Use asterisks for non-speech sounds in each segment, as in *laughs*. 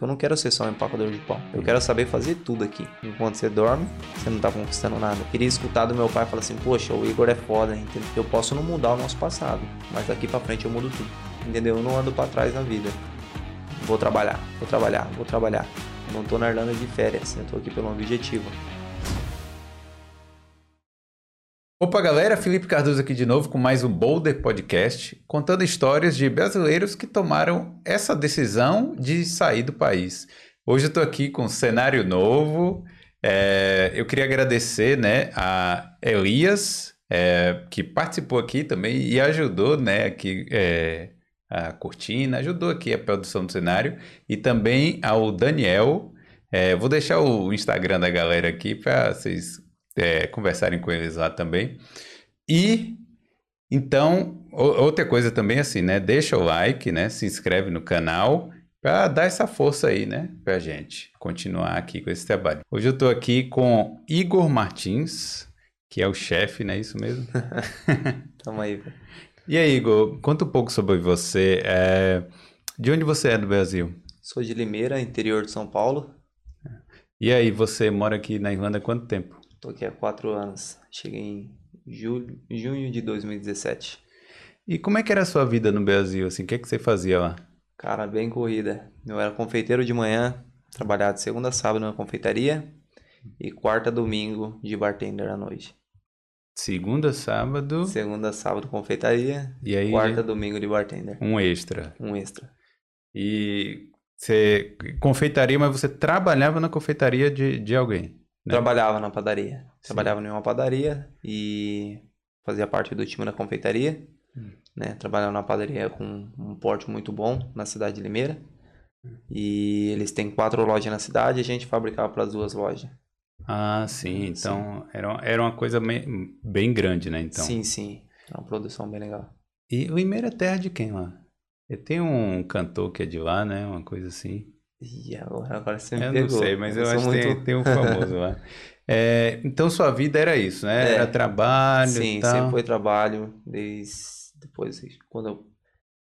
Eu não quero ser só um empacador de pão. Eu quero saber fazer tudo aqui. Enquanto você dorme, você não tá conquistando nada. Eu queria escutar do meu pai falar assim: Poxa, o Igor é foda, entendeu? Eu posso não mudar o nosso passado, mas daqui pra frente eu mudo tudo. Entendeu? Eu não ando pra trás na vida. Vou trabalhar, vou trabalhar, vou trabalhar. Eu não tô na Irlanda de férias, eu tô aqui pelo objetivo. Opa, galera, Felipe Cardoso aqui de novo com mais um Boulder Podcast, contando histórias de brasileiros que tomaram essa decisão de sair do país. Hoje eu estou aqui com um cenário novo. É, eu queria agradecer né, a Elias, é, que participou aqui também e ajudou né, aqui, é, a cortina, ajudou aqui a produção do cenário, e também ao Daniel. É, vou deixar o Instagram da galera aqui para vocês é, conversarem com eles lá também. E então, outra coisa também assim, né? Deixa o like, né? Se inscreve no canal para dar essa força aí, né? Pra gente continuar aqui com esse trabalho. Hoje eu estou aqui com Igor Martins, que é o chefe, não é isso mesmo? *laughs* Tamo aí. E aí, Igor, conta um pouco sobre você. É... De onde você é do Brasil? Sou de Limeira, interior de São Paulo. E aí, você mora aqui na Irlanda há quanto tempo? Tô aqui há quatro anos. Cheguei em julho, junho de 2017. E como é que era a sua vida no Brasil, assim? O que é que você fazia lá? Cara, bem corrida. Eu era confeiteiro de manhã, trabalhava de segunda a sábado na confeitaria e quarta a domingo de bartender à noite. Segunda, sábado. Segunda, sábado, confeitaria. E aí. Quarta, domingo de bartender. Um extra. Um extra. E você confeitaria, mas você trabalhava na confeitaria de, de alguém? Né? Trabalhava na padaria. Sim. Trabalhava em uma padaria e fazia parte do time da confeitaria. Hum. Né? Trabalhava na padaria com um porte muito bom na cidade de Limeira. E eles têm quatro lojas na cidade e a gente fabricava para as duas lojas. Ah, sim. Então sim. Era, era uma coisa bem grande, né? Então. Sim, sim. Era uma produção bem legal. E Limeira é terra de quem lá? Tem um cantor que é de lá, né? Uma coisa assim. E agora, agora você me eu pegou. não sei, mas eu, eu acho que muito... tem, tem um famoso lá. *laughs* É, então sua vida era isso, né? É, era trabalho. Sim, tal. sempre foi trabalho. Desde depois, quando eu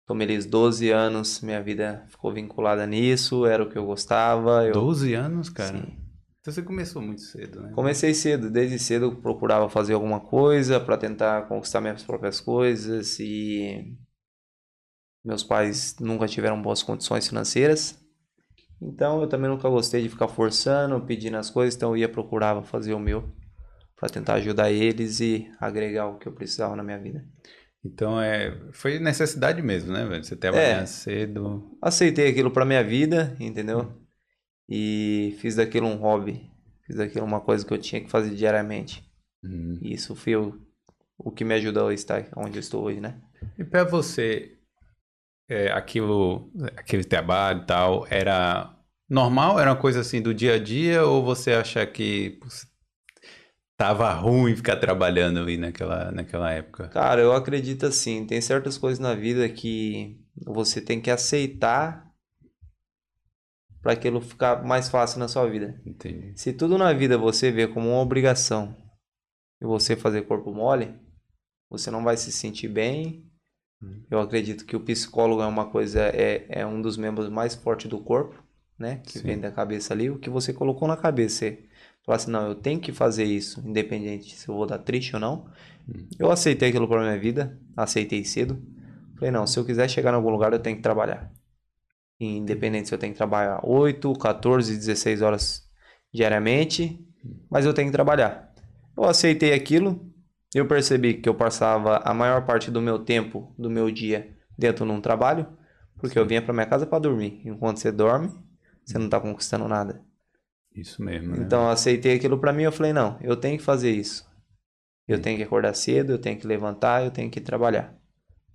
tomei os 12 anos, minha vida ficou vinculada nisso, era o que eu gostava. Eu... 12 anos, cara? Sim. Então você começou muito cedo, né? Comecei cedo, desde cedo eu procurava fazer alguma coisa para tentar conquistar minhas próprias coisas e meus pais nunca tiveram boas condições financeiras. Então eu também nunca gostei de ficar forçando, pedindo as coisas, então eu ia procurava fazer o meu para tentar ajudar eles e agregar o que eu precisava na minha vida. Então é, foi necessidade mesmo, né, velho? Você trabalhar é, cedo. Aceitei aquilo para minha vida, entendeu? E fiz daquilo um hobby, fiz daquilo uma coisa que eu tinha que fazer diariamente. Uhum. E isso foi o, o que me ajudou a estar onde eu estou hoje, né? E para você, é, aquilo, aquele trabalho e tal, era normal? Era uma coisa assim do dia a dia? Ou você acha que tava ruim ficar trabalhando ali naquela, naquela época? Cara, eu acredito assim. Tem certas coisas na vida que você tem que aceitar para aquilo ficar mais fácil na sua vida. Entendi. Se tudo na vida você vê como uma obrigação e você fazer corpo mole, você não vai se sentir bem. Hum. Eu acredito que o psicólogo é uma coisa, é, é um dos membros mais fortes do corpo né? Que Sim. vem da cabeça ali, o que você colocou na cabeça. Você falar assim, não, eu tenho que fazer isso, independente se eu vou dar triste ou não. Hum. Eu aceitei aquilo para minha vida, aceitei cedo. Falei, não, se eu quiser chegar em algum lugar, eu tenho que trabalhar. Independente se eu tenho que trabalhar 8, 14, 16 horas diariamente, mas eu tenho que trabalhar. Eu aceitei aquilo, eu percebi que eu passava a maior parte do meu tempo, do meu dia, dentro de um trabalho, porque eu vinha para minha casa para dormir. Enquanto você dorme, você não tá conquistando nada. Isso mesmo. Né? Então eu aceitei aquilo para mim, eu falei, não, eu tenho que fazer isso. Eu tenho que acordar cedo, eu tenho que levantar, eu tenho que trabalhar.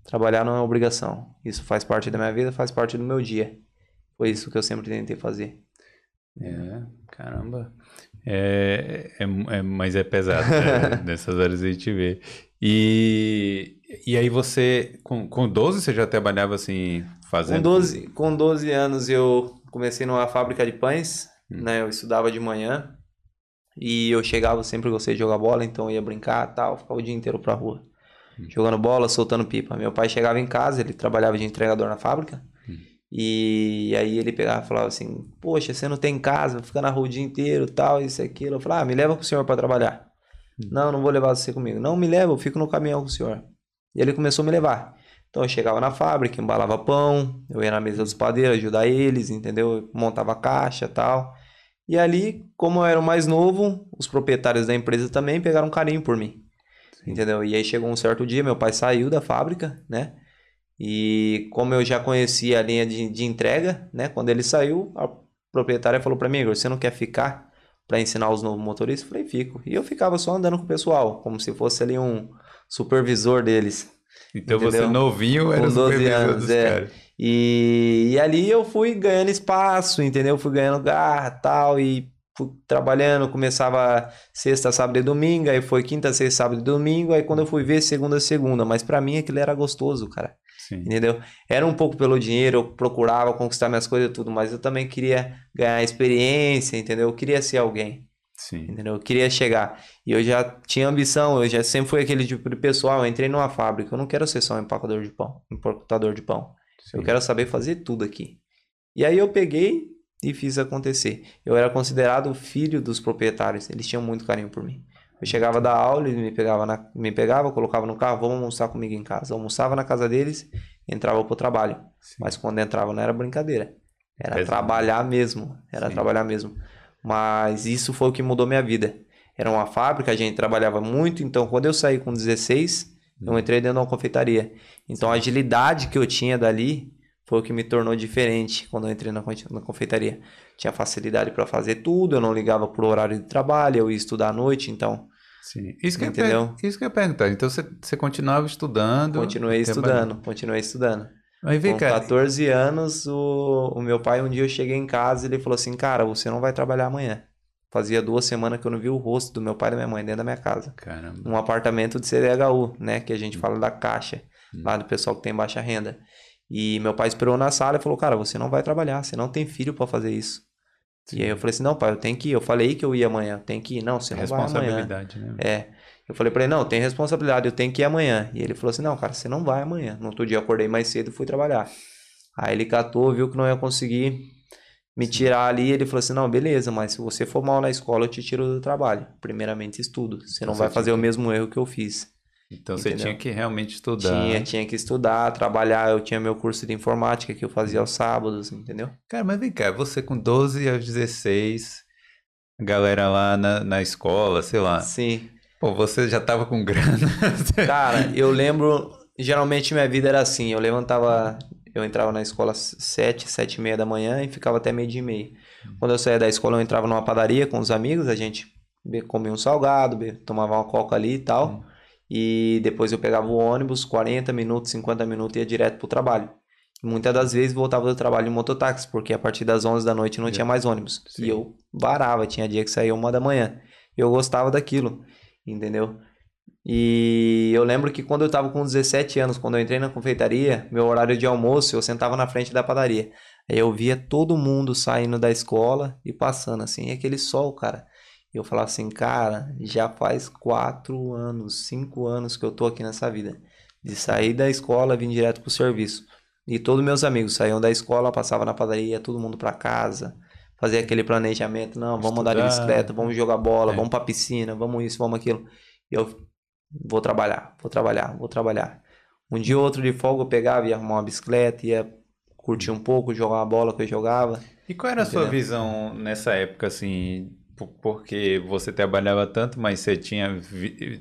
Trabalhar não é obrigação. Isso faz parte da minha vida, faz parte do meu dia. Foi isso que eu sempre tentei fazer. É, caramba. É, é, é mas é pesado, né? *laughs* Nessas horas a gente vê. E, e aí você, com, com 12 você já trabalhava assim, fazendo? Com 12, com 12 anos eu comecei numa fábrica de pães, hum. né? Eu estudava de manhã e eu chegava sempre gostei de jogar bola, então eu ia brincar, tal, ficava o dia inteiro pra rua. Hum. Jogando bola, soltando pipa. Meu pai chegava em casa, ele trabalhava de entregador na fábrica. Hum. E aí ele pegava e falava assim: Poxa, você não tem casa, fica na rua o dia inteiro, tal, isso e aquilo. Eu falava: Ah, me leva com o senhor para trabalhar. Hum. Não, não vou levar você comigo. Não, me leva, eu fico no caminhão com o senhor. E ele começou a me levar. Então eu chegava na fábrica, embalava pão, eu ia na mesa dos padeiros ajudar eles, entendeu? Eu montava caixa tal. E ali, como eu era o mais novo, os proprietários da empresa também pegaram carinho por mim. Sim. Entendeu? E aí chegou um certo dia, meu pai saiu da fábrica, né? E como eu já conhecia a linha de, de entrega, né? Quando ele saiu, a proprietária falou para mim, você não quer ficar para ensinar os novos motoristas? Eu falei, fico. E eu ficava só andando com o pessoal, como se fosse ali um supervisor deles. Então entendeu? você novinho era com 12 anos, é. Caras. E, e ali eu fui ganhando espaço, entendeu? Fui ganhando garra tal, e fui trabalhando, começava sexta, sábado e domingo, aí foi quinta, sexta, sábado e domingo, aí quando eu fui ver, segunda, segunda. Mas para mim aquilo era gostoso, cara. Sim. Entendeu? Era um pouco pelo dinheiro, eu procurava conquistar minhas coisas e tudo, mas eu também queria ganhar experiência, entendeu? Eu queria ser alguém. Sim. Entendeu? Eu queria chegar. E eu já tinha ambição, eu já sempre fui aquele tipo de pessoal. Eu entrei numa fábrica, eu não quero ser só um empacador de pão, importador de pão. Sim. Eu quero saber fazer tudo aqui. E aí eu peguei e fiz acontecer. Eu era considerado o filho dos proprietários, eles tinham muito carinho por mim. Eu chegava da aula, eles me pegavam, na, me pegava, colocava no carro, vamos almoçar comigo em casa. Eu almoçava na casa deles, entrava pro trabalho. Sim. Mas quando entrava não era brincadeira. Era trabalhar mesmo. Era Sim. trabalhar mesmo. Mas isso foi o que mudou minha vida. Era uma fábrica, a gente trabalhava muito, então quando eu saí com 16, eu hum. entrei dentro de uma confeitaria. Então a agilidade que eu tinha dali foi o que me tornou diferente quando eu entrei na, na confeitaria. Tinha facilidade para fazer tudo, eu não ligava pro horário de trabalho, eu ia estudar à noite, então. Sim. Isso que, Entendeu? isso que eu ia perguntar. Então você, você continuava estudando? Continuei estudando, continuei estudando. Aí vem, Com cara. 14 anos, o, o meu pai, um dia eu cheguei em casa e ele falou assim: Cara, você não vai trabalhar amanhã. Fazia duas semanas que eu não vi o rosto do meu pai e da minha mãe dentro da minha casa. Caramba. Um apartamento de CDHU, né? Que a gente hum. fala da caixa, hum. lá do pessoal que tem baixa renda. E meu pai esperou na sala e falou: Cara, você não vai trabalhar, você não tem filho para fazer isso. Sim. E aí eu falei assim: Não, pai, eu tenho que ir. Eu falei que eu ia amanhã, tem que ir. Não, você não vai amanhã. Responsabilidade, né? É. Eu falei para ele: Não, tem responsabilidade, eu tenho que ir amanhã. E ele falou assim: Não, cara, você não vai amanhã. No outro dia eu acordei mais cedo e fui trabalhar. Aí ele catou, viu que não ia conseguir me tirar ali. Ele falou assim: Não, beleza, mas se você for mal na escola, eu te tiro do trabalho. Primeiramente, estudo. Você não vai fazer o mesmo erro que eu fiz. Então Entendeu? você tinha que realmente estudar. Tinha, tinha que estudar, trabalhar. Eu tinha meu curso de informática que eu fazia aos sábados, entendeu? Cara, mas vem cá, você com 12 aos 16, galera lá na, na escola, sei lá. Sim. Pô, você já tava com grana. *laughs* Cara, eu lembro, geralmente minha vida era assim, eu levantava, eu entrava na escola às 7, 7 e meia da manhã e ficava até meio dia e meia. Quando eu saía da escola, eu entrava numa padaria com os amigos, a gente comia um salgado, tomava uma coca ali e tal. Hum e depois eu pegava o ônibus, 40 minutos, 50 minutos e ia direto pro trabalho. Muitas das vezes voltava do trabalho em mototáxi, porque a partir das 11 da noite não tinha mais ônibus. Sim. E eu varava, tinha dia que saía uma da manhã. Eu gostava daquilo, entendeu? E eu lembro que quando eu tava com 17 anos, quando eu entrei na confeitaria, meu horário de almoço, eu sentava na frente da padaria. Aí eu via todo mundo saindo da escola e passando assim, e aquele sol, cara. E eu falava assim, cara, já faz quatro anos, cinco anos que eu tô aqui nessa vida. De sair da escola, vir direto pro serviço. E todos meus amigos saíam da escola, passavam na padaria, todo mundo para casa, fazia aquele planejamento, não, vamos Estudar. andar de bicicleta, vamos jogar bola, é. vamos pra piscina, vamos isso, vamos aquilo. E eu vou trabalhar, vou trabalhar, vou trabalhar. Um dia ou outro de folga eu pegava, ia arrumar uma bicicleta, ia curtir um pouco, jogar uma bola que eu jogava. E qual era Entendeu? a sua visão nessa época, assim, porque você trabalhava tanto, mas você tinha,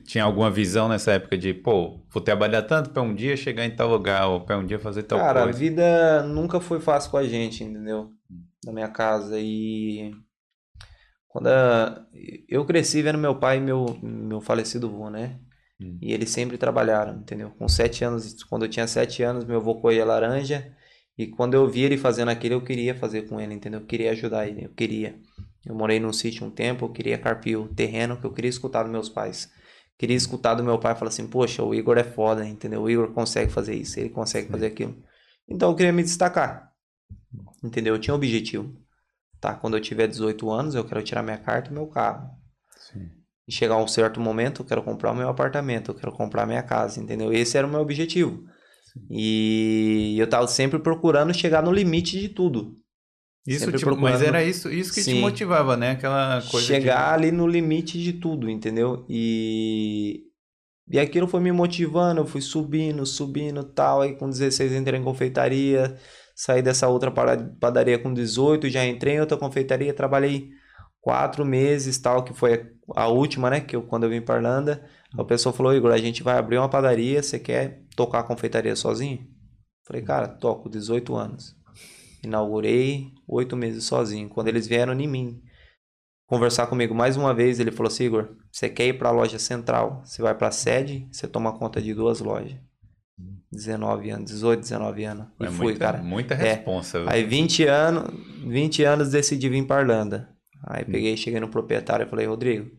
tinha alguma visão nessa época de, pô, vou trabalhar tanto para um dia chegar em tal lugar, ou para um dia fazer tal Cara, coisa? Cara, a vida nunca foi fácil com a gente, entendeu? Na minha casa. E quando a... eu cresci vendo meu pai e meu, meu falecido avô, né? Hum. E eles sempre trabalharam, entendeu? Com sete anos, quando eu tinha sete anos, meu avô colhia laranja. E quando eu via ele fazendo aquilo, eu queria fazer com ele, entendeu? Eu queria ajudar ele, eu queria. Eu morei num sítio um tempo, eu queria carpir o terreno que eu queria escutar dos meus pais. Queria escutar do meu pai falar assim, poxa, o Igor é foda, entendeu? O Igor consegue fazer isso, ele consegue Sim. fazer aquilo. Então eu queria me destacar, entendeu? Eu tinha um objetivo. Tá, quando eu tiver 18 anos, eu quero tirar minha carta e meu carro. Sim. E chegar a um certo momento, eu quero comprar o meu apartamento, eu quero comprar minha casa, entendeu? Esse era o meu objetivo. E eu tava sempre procurando chegar no limite de tudo. Isso te, mas era isso, isso que Sim. te motivava, né? Aquela coisa. Chegar ali no limite de tudo, entendeu? E. E aquilo foi me motivando, eu fui subindo, subindo tal. Aí com 16 entrei em confeitaria, saí dessa outra padaria com 18, já entrei em outra confeitaria, trabalhei quatro meses tal, que foi a última, né? Que eu, quando eu vim para Irlanda, a pessoa falou: Igor, a gente vai abrir uma padaria, você quer tocar a confeitaria sozinho? Falei, cara, toco 18 anos. Inaugurei oito meses sozinho. Quando eles vieram em mim conversar comigo mais uma vez, ele falou assim, Igor, você quer ir para a loja central, você vai para a sede, você toma conta de duas lojas. 19 anos, 18, 19 anos. E é fui, muita, cara. Muita responsa. É. Aí 20 anos, 20 anos decidi vir para Irlanda. Aí hum. peguei, cheguei no proprietário e falei, Rodrigo,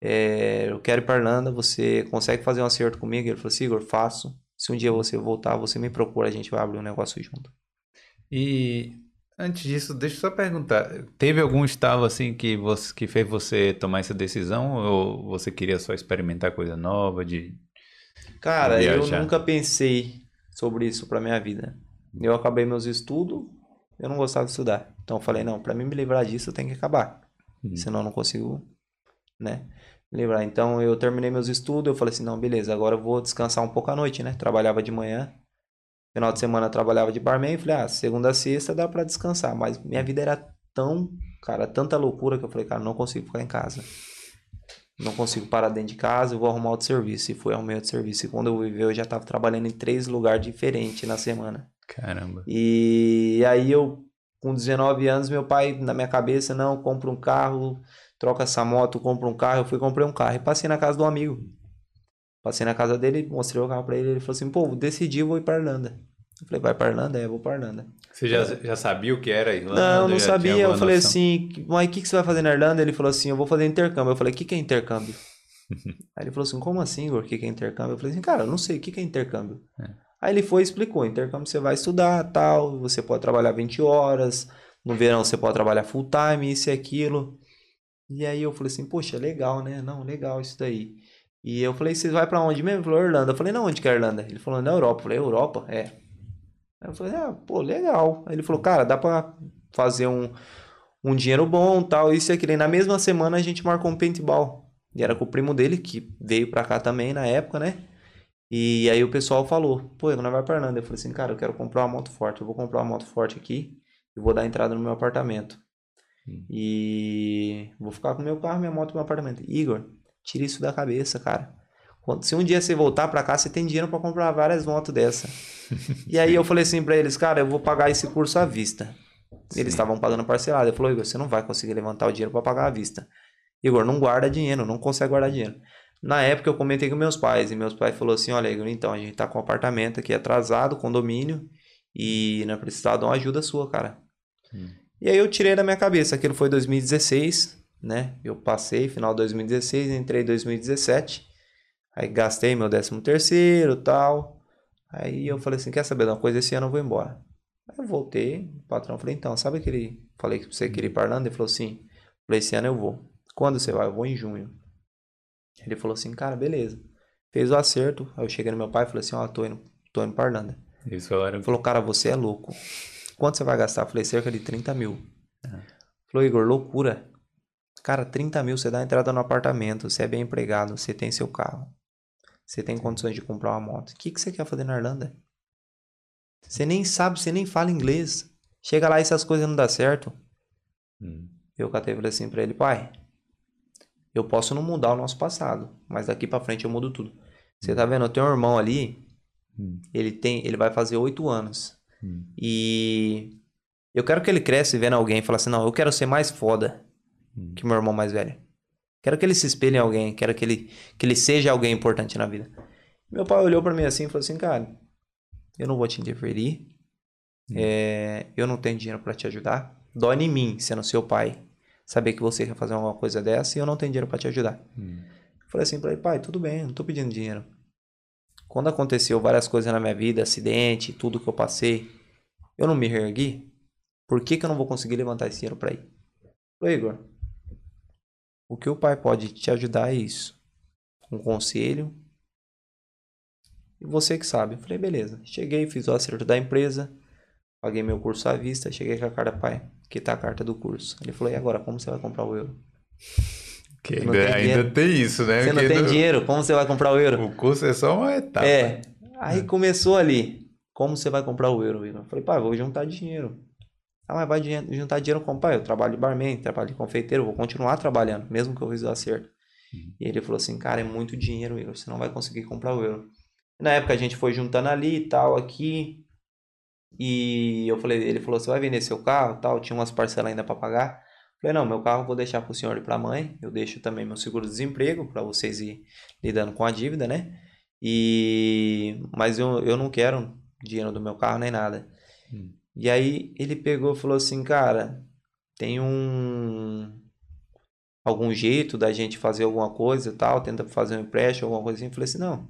é, eu quero ir para Irlanda, você consegue fazer um acerto comigo? Ele falou assim, Igor, faço. Se um dia você voltar, você me procura, a gente vai abrir um negócio junto. E antes disso, deixa eu só perguntar, teve algum estalo assim que você que fez você tomar essa decisão ou você queria só experimentar coisa nova de Cara, eu nunca pensei sobre isso para minha vida. Eu acabei meus estudos, eu não gostava de estudar. Então eu falei, não, para mim me livrar disso eu tenho que acabar. Uhum. Senão eu não consigo, né? livrar. Então eu terminei meus estudos, eu falei assim, não, beleza, agora eu vou descansar um pouco à noite, né? Trabalhava de manhã, Final de semana eu trabalhava de barman e falei, ah, segunda a sexta dá para descansar. Mas minha vida era tão, cara, tanta loucura que eu falei, cara, não consigo ficar em casa. Não consigo parar dentro de casa, eu vou arrumar outro serviço. E fui arrumar outro serviço. E quando eu vivi, eu já tava trabalhando em três lugares diferentes na semana. Caramba. E aí eu, com 19 anos, meu pai, na minha cabeça, não, compra um carro, troca essa moto, compra um carro. Eu fui comprei um carro e passei na casa do amigo. Passei na casa dele, mostrei o carro pra ele, ele falou assim, pô, decidi, vou ir pra Irlanda. Eu falei, vai pra Irlanda? É, vou pra Irlanda. Você já, já sabia o que era Irlanda? Não, não sabia. Eu falei noção? assim, mas o que, que você vai fazer na Irlanda? Ele falou assim, eu vou fazer intercâmbio. Eu falei, o que, que é intercâmbio? *laughs* Aí ele falou assim, como assim, Igor? O que, que é intercâmbio? Eu falei assim, cara, eu não sei, o que, que é intercâmbio? É. Aí ele foi e explicou, intercâmbio você vai estudar, tal, você pode trabalhar 20 horas, no verão você pode trabalhar full time, isso e aquilo. E aí eu falei assim, poxa, legal, né? Não, legal isso daí. E eu falei, você vai para onde mesmo? Ele falou, Irlanda. Eu falei, não, onde que é Irlanda? Ele falou, na Europa. Eu falei, Europa? É. Aí eu falei, ah, pô, legal. Aí ele falou, cara, dá pra fazer um, um dinheiro bom, tal, isso e aquilo. E na mesma semana a gente marcou um paintball. E era com o primo dele, que veio pra cá também na época, né? E aí o pessoal falou, pô, eu não vai pra Irlanda. Eu falei assim, cara, eu quero comprar uma moto forte. Eu vou comprar uma moto forte aqui e vou dar entrada no meu apartamento. Hum. E vou ficar com meu carro, minha moto e meu apartamento. Igor, Tira isso da cabeça, cara. Se um dia você voltar para cá, você tem dinheiro para comprar várias motos dessa. *laughs* e aí eu falei assim para eles, cara, eu vou pagar esse curso à vista. Sim. Eles estavam pagando parcelado. Ele falou, Igor, você não vai conseguir levantar o dinheiro para pagar à vista. Igor, não guarda dinheiro, não consegue guardar dinheiro. Na época eu comentei com meus pais e meus pais falou assim, olha Igor, então a gente tá com um apartamento aqui atrasado, condomínio, e não precisar de uma ajuda sua, cara. Hum. E aí eu tirei da minha cabeça, aquilo foi 2016, né? Eu passei final de 2016, entrei em 2017. Aí gastei meu 13 terceiro tal. Aí eu falei assim, quer saber de uma coisa? Esse ano eu vou embora. Aí eu voltei, o patrão falei, então, sabe aquele... Falei que você queria ir para Irlanda? Ele falou assim, falei, esse ano eu vou. Quando você vai? Eu vou em junho. Ele falou assim, cara, beleza. Fez o acerto. Aí eu cheguei no meu pai e falei assim, ó, oh, tô indo, tô indo para Irlanda. Isso. Ele falou, cara, você é louco. Quanto você vai gastar? Eu falei, cerca de 30 mil. É. Falou, Igor, loucura. Cara, 30 mil você dá entrada no apartamento, você é bem empregado, você tem seu carro. Você tem condições de comprar uma moto. O que, que você quer fazer na Irlanda? Você nem sabe, você nem fala inglês. Chega lá e essas coisas não dão certo. Hum. Eu catei e falei assim pra ele, pai, eu posso não mudar o nosso passado, mas daqui para frente eu mudo tudo. Você tá vendo, eu tenho um irmão ali, hum. ele tem, ele vai fazer oito anos. Hum. E eu quero que ele cresça vendo alguém e fala assim, não, eu quero ser mais foda que meu irmão mais velho. Quero que ele se espelhe em alguém, quero que ele, que ele seja alguém importante na vida. Meu pai olhou para mim assim e falou assim, cara, eu não vou te interferir, é, eu não tenho dinheiro para te ajudar. Dói em mim, sendo seu pai, saber que você quer fazer alguma coisa dessa e eu não tenho dinheiro para te ajudar. Hum. falei assim para ele, pai, tudo bem, não tô pedindo dinheiro. Quando aconteceu várias coisas na minha vida, acidente, tudo que eu passei, eu não me reergui, por que, que eu não vou conseguir levantar esse dinheiro para ir? Falei, Igor, o que o pai pode te ajudar é isso. Um conselho, e você que sabe. Eu falei, beleza. Cheguei, fiz o acerto da empresa, paguei meu curso à vista, cheguei com a carta, pai, que tá a carta do curso. Ele falou, e agora, como você vai comprar o euro? Que ainda, tem ainda tem isso, né? Você não tem no... dinheiro, como você vai comprar o euro? O curso é só uma etapa. É. Aí começou ali. Como você vai comprar o euro, Eu falei, pai, vou juntar dinheiro. Ah, mas vai juntar dinheiro como, pai? Eu trabalho de barman, trabalho de confeiteiro, vou continuar trabalhando, mesmo que eu fiz o acerto. Uhum. E ele falou assim, cara, é muito dinheiro, Igor, você não vai conseguir comprar o euro. Na época a gente foi juntando ali e tal, aqui. E eu falei, ele falou, você vai vender seu carro tal? Tinha umas parcelas ainda para pagar. Eu falei, não, meu carro eu vou deixar pro senhor e pra mãe. Eu deixo também meu seguro-desemprego para vocês ir lidando com a dívida, né? E... Mas eu, eu não quero dinheiro do meu carro nem nada. Hum. E aí ele pegou e falou assim, cara, tem um algum jeito da gente fazer alguma coisa e tal, tenta fazer um empréstimo, alguma coisa assim. Eu falei assim, não,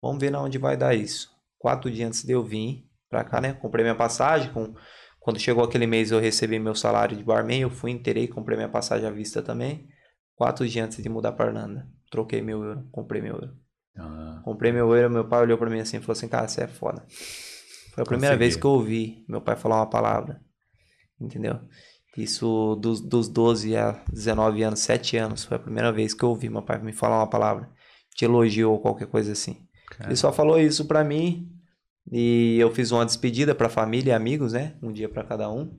vamos ver na onde vai dar isso. Quatro dias antes de eu vir pra cá, né? Comprei minha passagem, com... quando chegou aquele mês eu recebi meu salário de barman, eu fui, inteirei, comprei minha passagem à vista também. Quatro dias antes de mudar pra Irlanda. Troquei meu euro, comprei meu euro. Ah. Comprei meu euro, meu pai olhou pra mim assim e falou assim, cara, você é foda. Foi a primeira Consegui. vez que eu ouvi meu pai falar uma palavra. Entendeu? Isso dos, dos 12 a 19 anos, 7 anos, foi a primeira vez que eu ouvi meu pai me falar uma palavra, te elogiou ou qualquer coisa assim. Ele só falou isso pra mim e eu fiz uma despedida pra família e amigos, né? Um dia para cada um.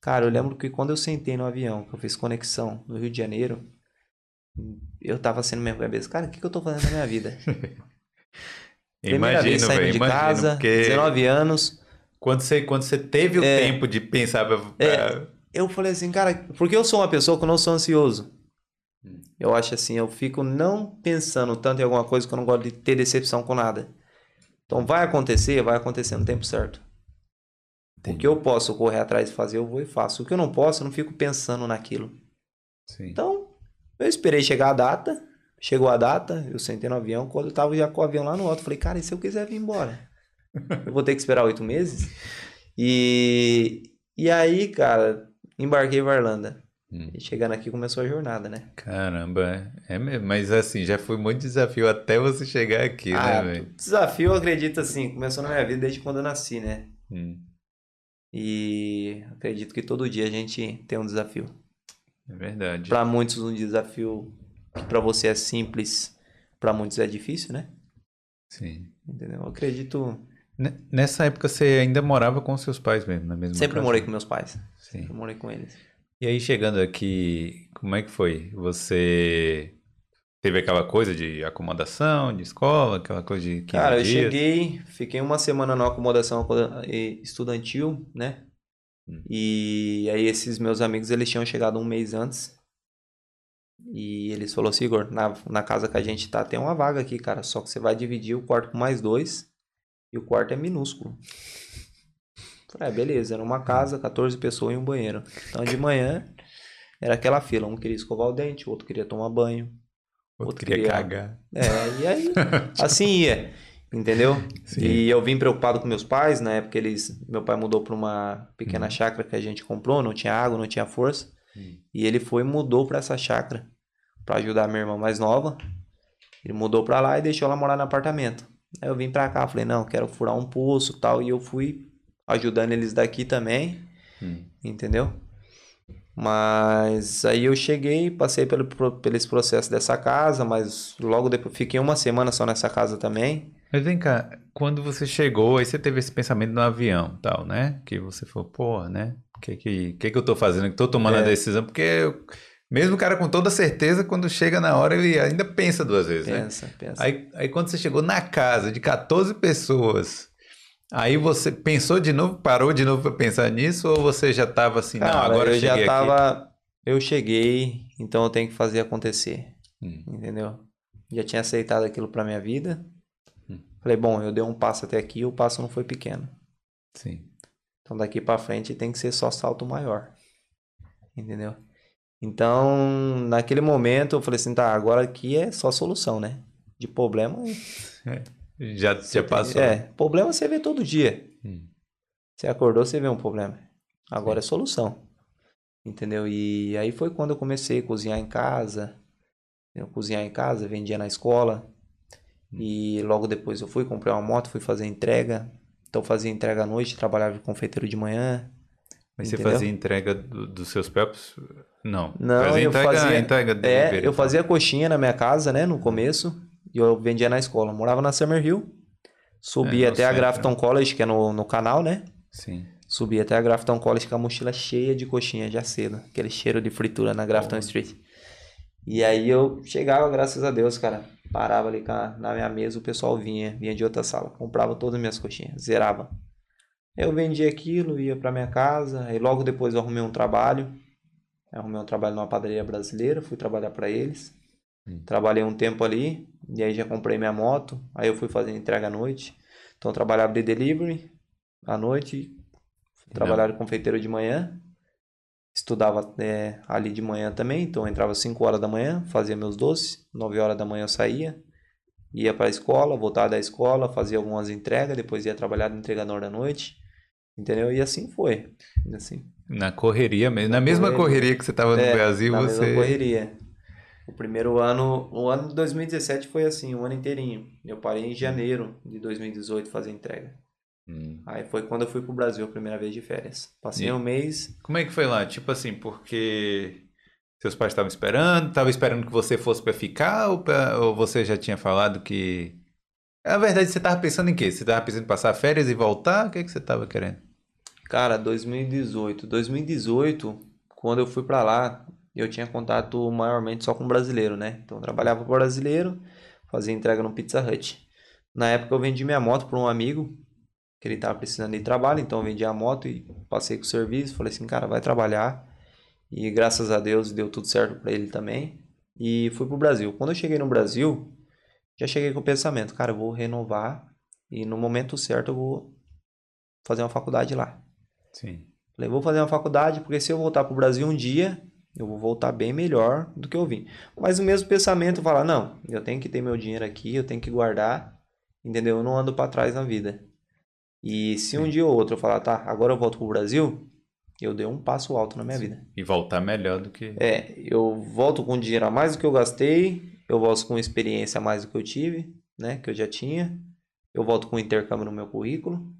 Cara, eu lembro que quando eu sentei no avião, que eu fiz conexão no Rio de Janeiro, eu tava sendo minha cabeça, cara, o que, que eu tô fazendo na minha vida? *laughs* Primeira imagino, vez saindo véio, de imagino, casa, porque... 19 anos. Quando você, quando você teve o é, tempo de pensar pra, pra... É, eu falei assim, cara, porque eu sou uma pessoa que eu não sou ansioso. Hum. Eu acho assim, eu fico não pensando tanto em alguma coisa que eu não gosto de ter decepção com nada. Então vai acontecer, vai acontecer no tempo certo. Entendi. O que eu posso correr atrás de fazer, eu vou e faço. O que eu não posso, eu não fico pensando naquilo. Sim. Então, eu esperei chegar a data, chegou a data, eu sentei no avião, quando eu tava já com o avião lá no alto, falei, cara, e se eu quiser vir embora? *laughs* eu vou ter que esperar oito meses? E, e aí, cara, embarquei para Irlanda. Hum. E chegando aqui começou a jornada, né? Caramba, é mesmo. Mas assim, já foi muito desafio até você chegar aqui, né, ah, né, velho? Desafio, eu acredito assim, começou na minha vida desde quando eu nasci, né? Hum. E acredito que todo dia a gente tem um desafio. É verdade. Para muitos um desafio que para você é simples, para muitos é difícil, né? Sim. Entendeu? Eu acredito Nessa época você ainda morava com seus pais mesmo, na mesma Sempre casa? morei com meus pais. Sim. Sempre morei com eles. E aí chegando aqui, como é que foi? Você teve aquela coisa de acomodação, de escola, aquela coisa de 15 Cara, dias? eu cheguei, fiquei uma semana na acomodação estudantil, né? Hum. E aí esses meus amigos, eles tinham chegado um mês antes. E eles falaram assim, Igor, na, na casa que a gente tá, tem uma vaga aqui, cara. Só que você vai dividir o quarto com mais dois. E o quarto é minúsculo. Falei, é, beleza, era uma casa, 14 pessoas em um banheiro. Então de manhã era aquela fila. Um queria escovar o dente, o outro queria tomar banho. Outro, outro queria, queria cagar. É, e aí, *laughs* assim ia. Entendeu? Sim. E eu vim preocupado com meus pais, na época eles, meu pai mudou para uma pequena hum. chácara que a gente comprou, não tinha água, não tinha força. Hum. E ele foi e mudou para essa chácara para ajudar a minha irmã mais nova. Ele mudou para lá e deixou ela morar no apartamento. Aí eu vim pra cá, falei, não, quero furar um poço tal. E eu fui ajudando eles daqui também, hum. entendeu? Mas aí eu cheguei, passei pelo, pelo esse processo dessa casa, mas logo depois fiquei uma semana só nessa casa também. Mas vem cá, quando você chegou, aí você teve esse pensamento no avião tal, né? Que você falou, porra, né? O que, que, que, que eu tô fazendo? Que tô tomando é. a decisão? Porque eu, mesmo o cara com toda certeza, quando chega na hora, ele ainda pensa duas vezes, pensa, né? Pensa, aí, aí quando você chegou na casa de 14 pessoas, aí você pensou de novo, parou de novo para pensar nisso, ou você já estava assim, não, agora eu já estava... Eu cheguei, então eu tenho que fazer acontecer, hum. entendeu? Já tinha aceitado aquilo para minha vida. Hum. Falei, bom, eu dei um passo até aqui, o passo não foi pequeno. Sim. Então daqui para frente tem que ser só salto maior. Entendeu? Então, naquele momento, eu falei assim, tá, agora aqui é só solução, né? De problema. É, *laughs* já, já passou. É, problema você vê todo dia. Hum. Você acordou, você vê um problema. Agora Sim. é solução. Entendeu? E aí foi quando eu comecei a cozinhar em casa. Eu cozinhar em casa, vendia na escola. E logo depois eu fui, comprei uma moto, fui fazer entrega. Então fazia entrega à noite, trabalhava de confeiteiro de manhã. Mas Entendeu? você fazia entrega do- dos seus próprios? Não. Não, fazia eu entrega, fazia- entrega É, eu então. fazia coxinha na minha casa, né, no começo, e eu vendia na escola. Morava na Summer Hill, subia É, até a. Grafton College, que é no, no canal, né? Sim. Subi até a Grafton College com a mochila cheia de coxinha de acedo. Aquele cheiro de fritura na Grafton Street. E aí eu chegava, graças a Deus, cara. Parava ali na minha mesa, o pessoal vinha, vinha de outra sala. Comprava todas as minhas coxinhas, zerava. Eu vendia aquilo, ia pra minha casa. Aí logo depois eu arrumei um trabalho. Arrumei um trabalho numa padaria brasileira, fui trabalhar pra eles. Hum. Trabalhei um tempo ali, e aí já comprei minha moto. Aí eu fui fazer entrega à noite. Então eu trabalhava de delivery à noite, trabalhava de confeiteiro de manhã, estudava é, ali de manhã também, então eu entrava 5 horas da manhã, fazia meus doces, 9 horas da manhã eu saía, ia para a escola, voltava da escola, fazia algumas entregas, depois ia trabalhar de entregador da noite, entendeu? E assim foi, assim, Na correria mesmo. Na mesma correria. correria que você estava no É, Brasil, na você. mesma correria. O primeiro ano, o ano de 2017 foi assim, o ano inteirinho. Eu parei em janeiro de 2018 fazer entrega. Hum. Aí foi quando eu fui pro Brasil a primeira vez de férias. Passei E- um mês, Como é que foi lá? Tipo assim, porque seus pais estavam esperando, estavam esperando que você fosse para ficar ou, pra- ou você já tinha falado que. Na verdade, você estava pensando em quê? Você estava pensando em passar férias e voltar? O que, é que você estava querendo? Cara, 2018. 2018, quando eu fui pra lá, eu tinha contato maiormente só com brasileiro, né? Então eu trabalhava com brasileiro, fazia entrega no Pizza Hut. Na época eu vendi minha moto para um amigo, que ele tava precisando de trabalho, então eu vendi a moto e passei com o serviço, falei assim, cara, vai trabalhar. E graças a Deus deu tudo certo para ele também. E fui pro Brasil. Quando eu cheguei no Brasil, já cheguei com o pensamento, cara, eu vou renovar e no momento certo eu vou fazer uma faculdade lá. Sim. Falei, vou fazer uma faculdade, porque se eu voltar pro Brasil um dia, eu vou voltar bem melhor do que eu vim. Mas o mesmo pensamento fala, não, eu tenho que ter meu dinheiro aqui, eu tenho que guardar, entendeu? Eu não ando para trás na vida. E se um dia ou outro eu falar, tá, agora eu volto pro Brasil, eu dei um passo alto na minha vida. E voltar melhor do que. É, eu volto com dinheiro a mais do que eu gastei, eu volto com experiência a mais do que eu tive, né, que eu já tinha. Eu volto com intercâmbio no meu currículo,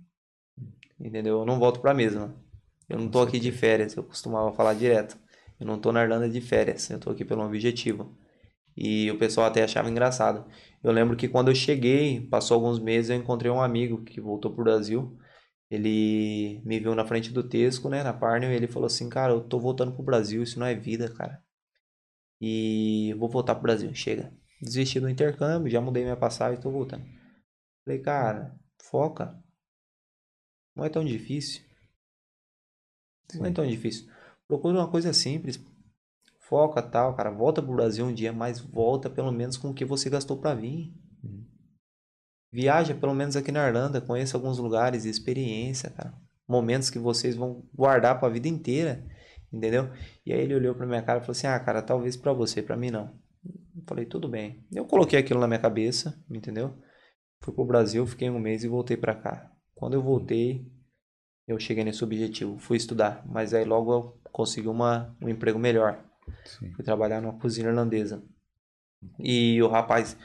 entendeu? Eu não volto pra mesma. Eu não tô aqui de férias, eu costumava falar direto. Eu não tô na Irlanda de férias, eu tô aqui pelo objetivo. E o pessoal até achava engraçado. Eu lembro que quando eu cheguei, passou alguns meses, eu encontrei um amigo que voltou pro Brasil. Ele me viu na frente do Tesco, né, na Parnell, e ele falou assim, cara, eu tô voltando pro Brasil, isso não é vida, cara. E vou voltar pro Brasil, chega. Desisti do intercâmbio, já mudei minha passagem, tô voltando. Falei, cara, foca. Não é tão difícil. Não é tão difícil. Procura uma coisa simples. Foca tal, cara. Volta pro Brasil um dia, mas volta pelo menos com o que você gastou pra vir. Viaja pelo menos aqui na Irlanda, conheça alguns lugares, experiência, cara. Momentos que vocês vão guardar pra vida inteira, entendeu? E aí ele olhou pra minha cara e falou assim: "Ah, cara, talvez pra você, pra mim não". Eu falei: "Tudo bem". Eu coloquei aquilo na minha cabeça, entendeu? Fui pro Brasil, fiquei um mês e voltei pra cá. Quando eu voltei, eu cheguei nesse objetivo, fui estudar, mas aí logo eu consegui uma, um emprego melhor. Sim. Fui trabalhar numa cozinha irlandesa. E o rapaz,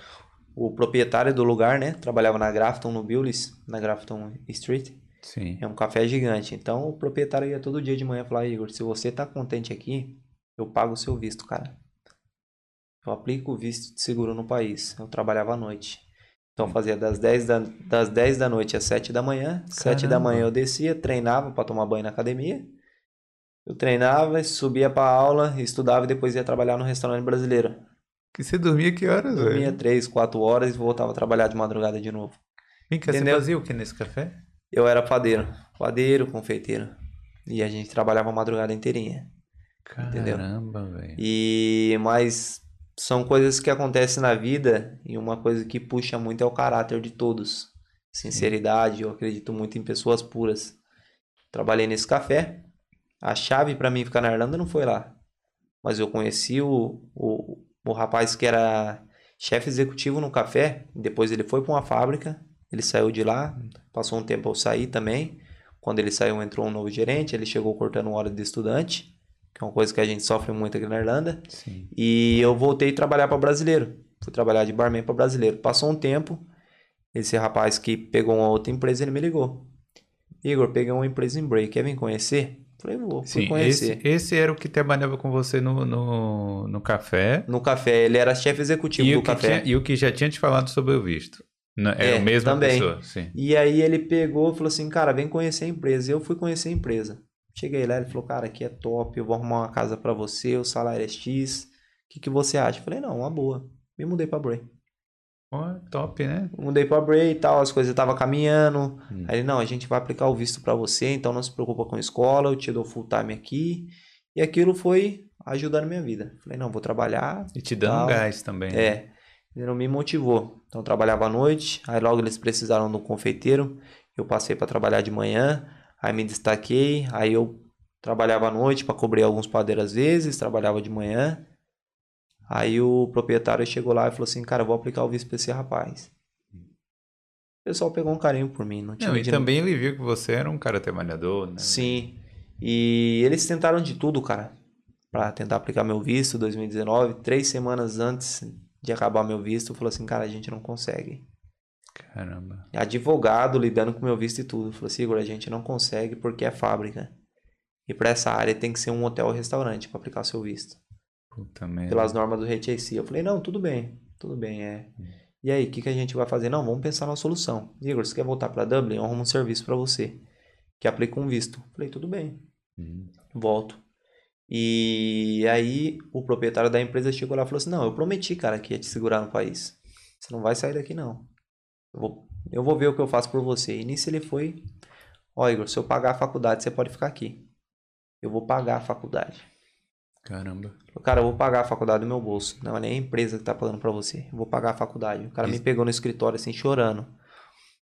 o proprietário do lugar, né, trabalhava na Grafton, no Billys, na Grafton Street. Sim. É um café gigante. Então o proprietário ia todo dia de manhã falar: Igor, se você tá contente aqui, eu pago o seu visto, cara. Eu aplico o visto de seguro no país. Eu trabalhava à noite. Então fazia das 10 da, das 10 da noite às 7 da manhã. 7 da Caramba. manhã eu descia, treinava para tomar banho na academia. Eu treinava, subia para aula, estudava e depois ia trabalhar no restaurante brasileiro. Que você dormia que horas, Dormia velho? 3, 4 horas e voltava a trabalhar de madrugada de novo. Vem cá, você Entendeu? fazia o que nesse café? Eu era padeiro, padeiro, confeiteiro. E a gente trabalhava a madrugada inteirinha. Entendeu? Caramba, velho. E mas são coisas que acontecem na vida e uma coisa que puxa muito é o caráter de todos. Sinceridade, eu acredito muito em pessoas puras. Trabalhei nesse café. A chave para mim ficar na Irlanda não foi lá. Mas eu conheci o, o, o rapaz que era chefe executivo no café. Depois ele foi para uma fábrica. Ele saiu de lá. Passou um tempo eu saí também. Quando ele saiu, entrou um novo gerente. Ele chegou cortando hora de estudante, que é uma coisa que a gente sofre muito aqui na Irlanda. Sim. E eu voltei a trabalhar para brasileiro. Fui trabalhar de barman para brasileiro. Passou um tempo, esse rapaz que pegou uma outra empresa, ele me ligou. Igor, peguei uma empresa em break, quer vir conhecer? Falei, vou, fui Sim, conhecer. esse, esse era o que trabalhava com você no, no, no café. No café, ele era chefe executivo E do o, café. tinha, e o que já tinha te falado sobre o visto. Não, Era É, a mesma também. pessoa, sim. E aí ele pegou e falou assim, cara, vem conhecer a empresa. E eu fui conhecer a empresa. Cheguei lá, ele falou, cara, aqui é top, eu vou arrumar uma casa pra você, o salário é X. O que, que você acha? Eu falei, não, uma boa. Me mudei pra Bray. Pô, top, né? Mudei pra Bray e tal, as coisas estavam caminhando. Hum. Aí ele, não, a gente vai aplicar o visto pra você, então não se preocupa com escola, eu te dou full time aqui. E aquilo foi ajudando a minha vida. Falei, não, vou trabalhar, E te dando Tal. gás também. né? É, ele não me motivou. Então eu trabalhava à noite, aí logo eles precisaram do confeiteiro, eu passei para trabalhar de manhã, aí me destaquei, aí eu trabalhava à noite para cobrir alguns padeiros às vezes, trabalhava de manhã. Aí o proprietário chegou lá e falou assim, cara, vou aplicar o visto para esse rapaz. O pessoal pegou um carinho por mim, não tinha Não, e também ele viu que você era um cara trabalhador, né? Sim. E eles tentaram de tudo, cara, pra tentar aplicar meu visto 2019. Três semanas antes de acabar meu visto, falou assim, cara, a gente não consegue. Caramba. Advogado lidando com meu visto e tudo. Falou assim, Igor, a gente não consegue porque é fábrica. E pra essa área tem que ser um hotel ou restaurante pra aplicar seu visto. Puta merda. Pelas normas do HAC. Eu falei, não, tudo bem, tudo bem, é. E aí, o que, que a gente vai fazer? Não, vamos pensar numa solução. Igor, você quer voltar pra Dublin? Eu arrumo um serviço pra você. Que aplica um visto. Falei, tudo bem. Hum. volto. E aí o proprietário da empresa chegou lá e falou assim: Não, eu prometi, cara, que ia te segurar no país. Você não vai sair daqui, não. Eu vou, eu vou ver o que eu faço por você. E nisso ele foi: Ó, Igor, se eu pagar a faculdade, você pode ficar aqui. Eu vou pagar a faculdade. Caramba. Cara, eu vou pagar a faculdade do meu bolso. Não é nem a empresa que tá pagando pra você. Eu vou pagar a faculdade. O cara me Isso. pegou no escritório assim, chorando.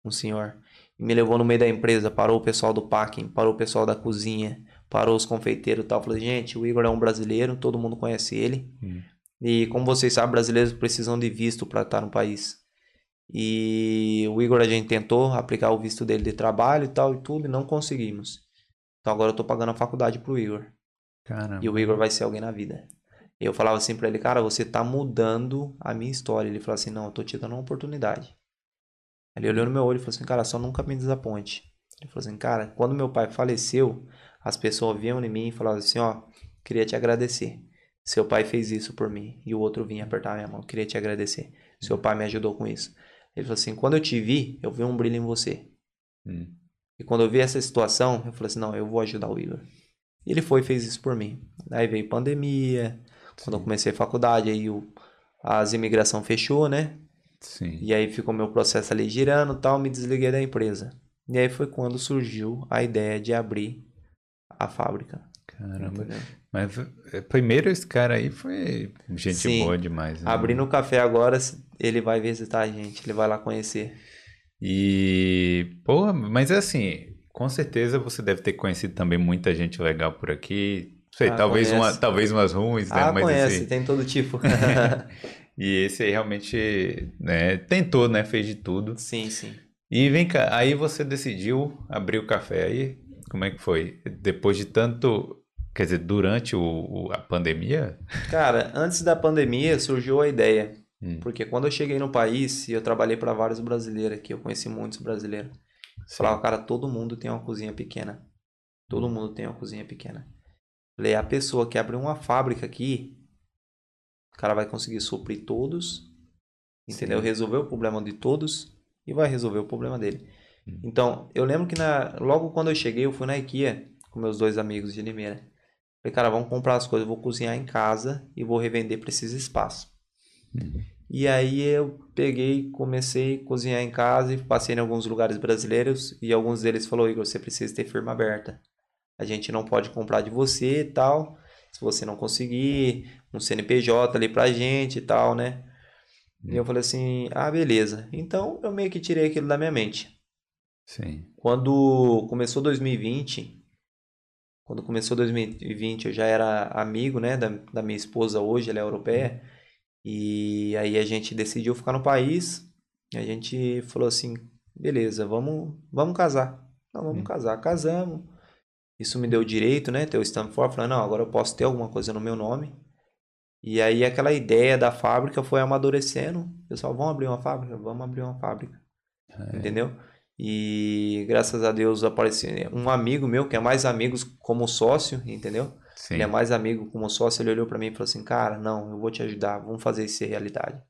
Um senhor. E me levou no meio da empresa. Parou o pessoal do packing, parou o pessoal da cozinha, parou os confeiteiros e tal. Falei, gente, o Igor é um brasileiro, todo mundo conhece ele. Hum. E como vocês sabem, brasileiros precisam de visto para estar no país. E o Igor a gente tentou aplicar o visto dele de trabalho e tal e tudo, e não conseguimos. Então agora eu tô pagando a faculdade pro Igor. Caramba. E o Igor vai ser alguém na vida. Eu falava assim pra ele, cara, você tá mudando a minha história. Ele falou assim, não, eu tô te dando uma oportunidade. Ele olhou no meu olho e falou assim, cara, só nunca me desaponte. Ele falou assim, cara, quando meu pai faleceu, as pessoas vinham em mim e falavam assim, ó, queria te agradecer. Seu pai fez isso por mim. E o outro vinha apertar minha mão, queria te agradecer. Seu pai me ajudou com isso. Ele falou assim, quando eu te vi, eu vi um brilho em você. Hum. E quando eu vi essa situação, eu falei assim, não, eu vou ajudar o Igor. Ele foi e fez isso por mim. Aí veio pandemia, quando eu comecei a faculdade, aí o, as imigração fechou, né? Sim. E aí ficou meu processo ali girando e tal, me desliguei da empresa. E aí foi quando surgiu a ideia de abrir a fábrica. Caramba. entendeu? Mas eh, primeiro esse cara aí foi gente Sim. boa demais. Né? Abrindo o café agora, ele vai visitar a gente, ele vai lá conhecer. E, pô, mas assim, com certeza você deve ter conhecido também muita gente legal por aqui. Não sei, Ah, talvez, uma, talvez umas ruins, né? Ah, mas conhece, assim, tem todo tipo. *laughs* *laughs* e esse aí realmente, né, tentou, né? Fez de tudo. sim, sim. E vem cá, aí você decidiu abrir o café aí? Como é que foi? Depois de tanto, quer dizer, durante o, o- a pandemia? Cara, antes da pandemia surgiu a ideia. Hum, Porque quando eu cheguei no país, e eu trabalhei para vários brasileiros aqui, eu conheci muitos brasileiros. Sim. Falava, cara, todo mundo tem uma cozinha pequena. Todo mundo tem uma cozinha pequena. Falei, a pessoa que abrir uma fábrica aqui, o cara vai conseguir suprir todos, entendeu? Sim. Resolver o problema de todos e vai resolver o problema dele. Hum. Então, eu lembro que na, logo quando eu cheguei, eu fui na IKEA com meus dois amigos de Limeira. Falei, cara, vamos comprar as coisas, vou cozinhar em casa e vou revender para esses espaços. Uhum. E aí eu peguei, comecei a cozinhar em casa e passei em alguns lugares brasileiros e alguns deles falou, Igor, você precisa ter firma aberta. A gente não pode comprar de você e tal. Se você não conseguir, um CNPJ ali pra gente e tal, né? E eu falei assim, ah, beleza. Então eu meio que tirei aquilo da minha mente. Sim. Quando começou 2020, quando começou 2020, eu já era amigo, né, da, da minha esposa hoje, ela é europeia, e aí a gente decidiu ficar no país, e a gente falou assim, beleza, vamos, vamos casar. Não, vamos Hum. casar. Casamos. Isso me deu direito, né, ter o stamp for, falei, não, agora eu posso ter alguma coisa no meu nome. E aí aquela ideia da fábrica foi amadurecendo. Pessoal, vamos abrir uma fábrica? Vamos abrir uma fábrica. É. Entendeu? E graças a Deus apareceu um amigo meu, que é mais amigos como sócio, entendeu? Sim. Ele é mais amigo como sócio, ele olhou para mim e falou assim: "Cara, não, eu vou te ajudar, vamos fazer isso ser realidade.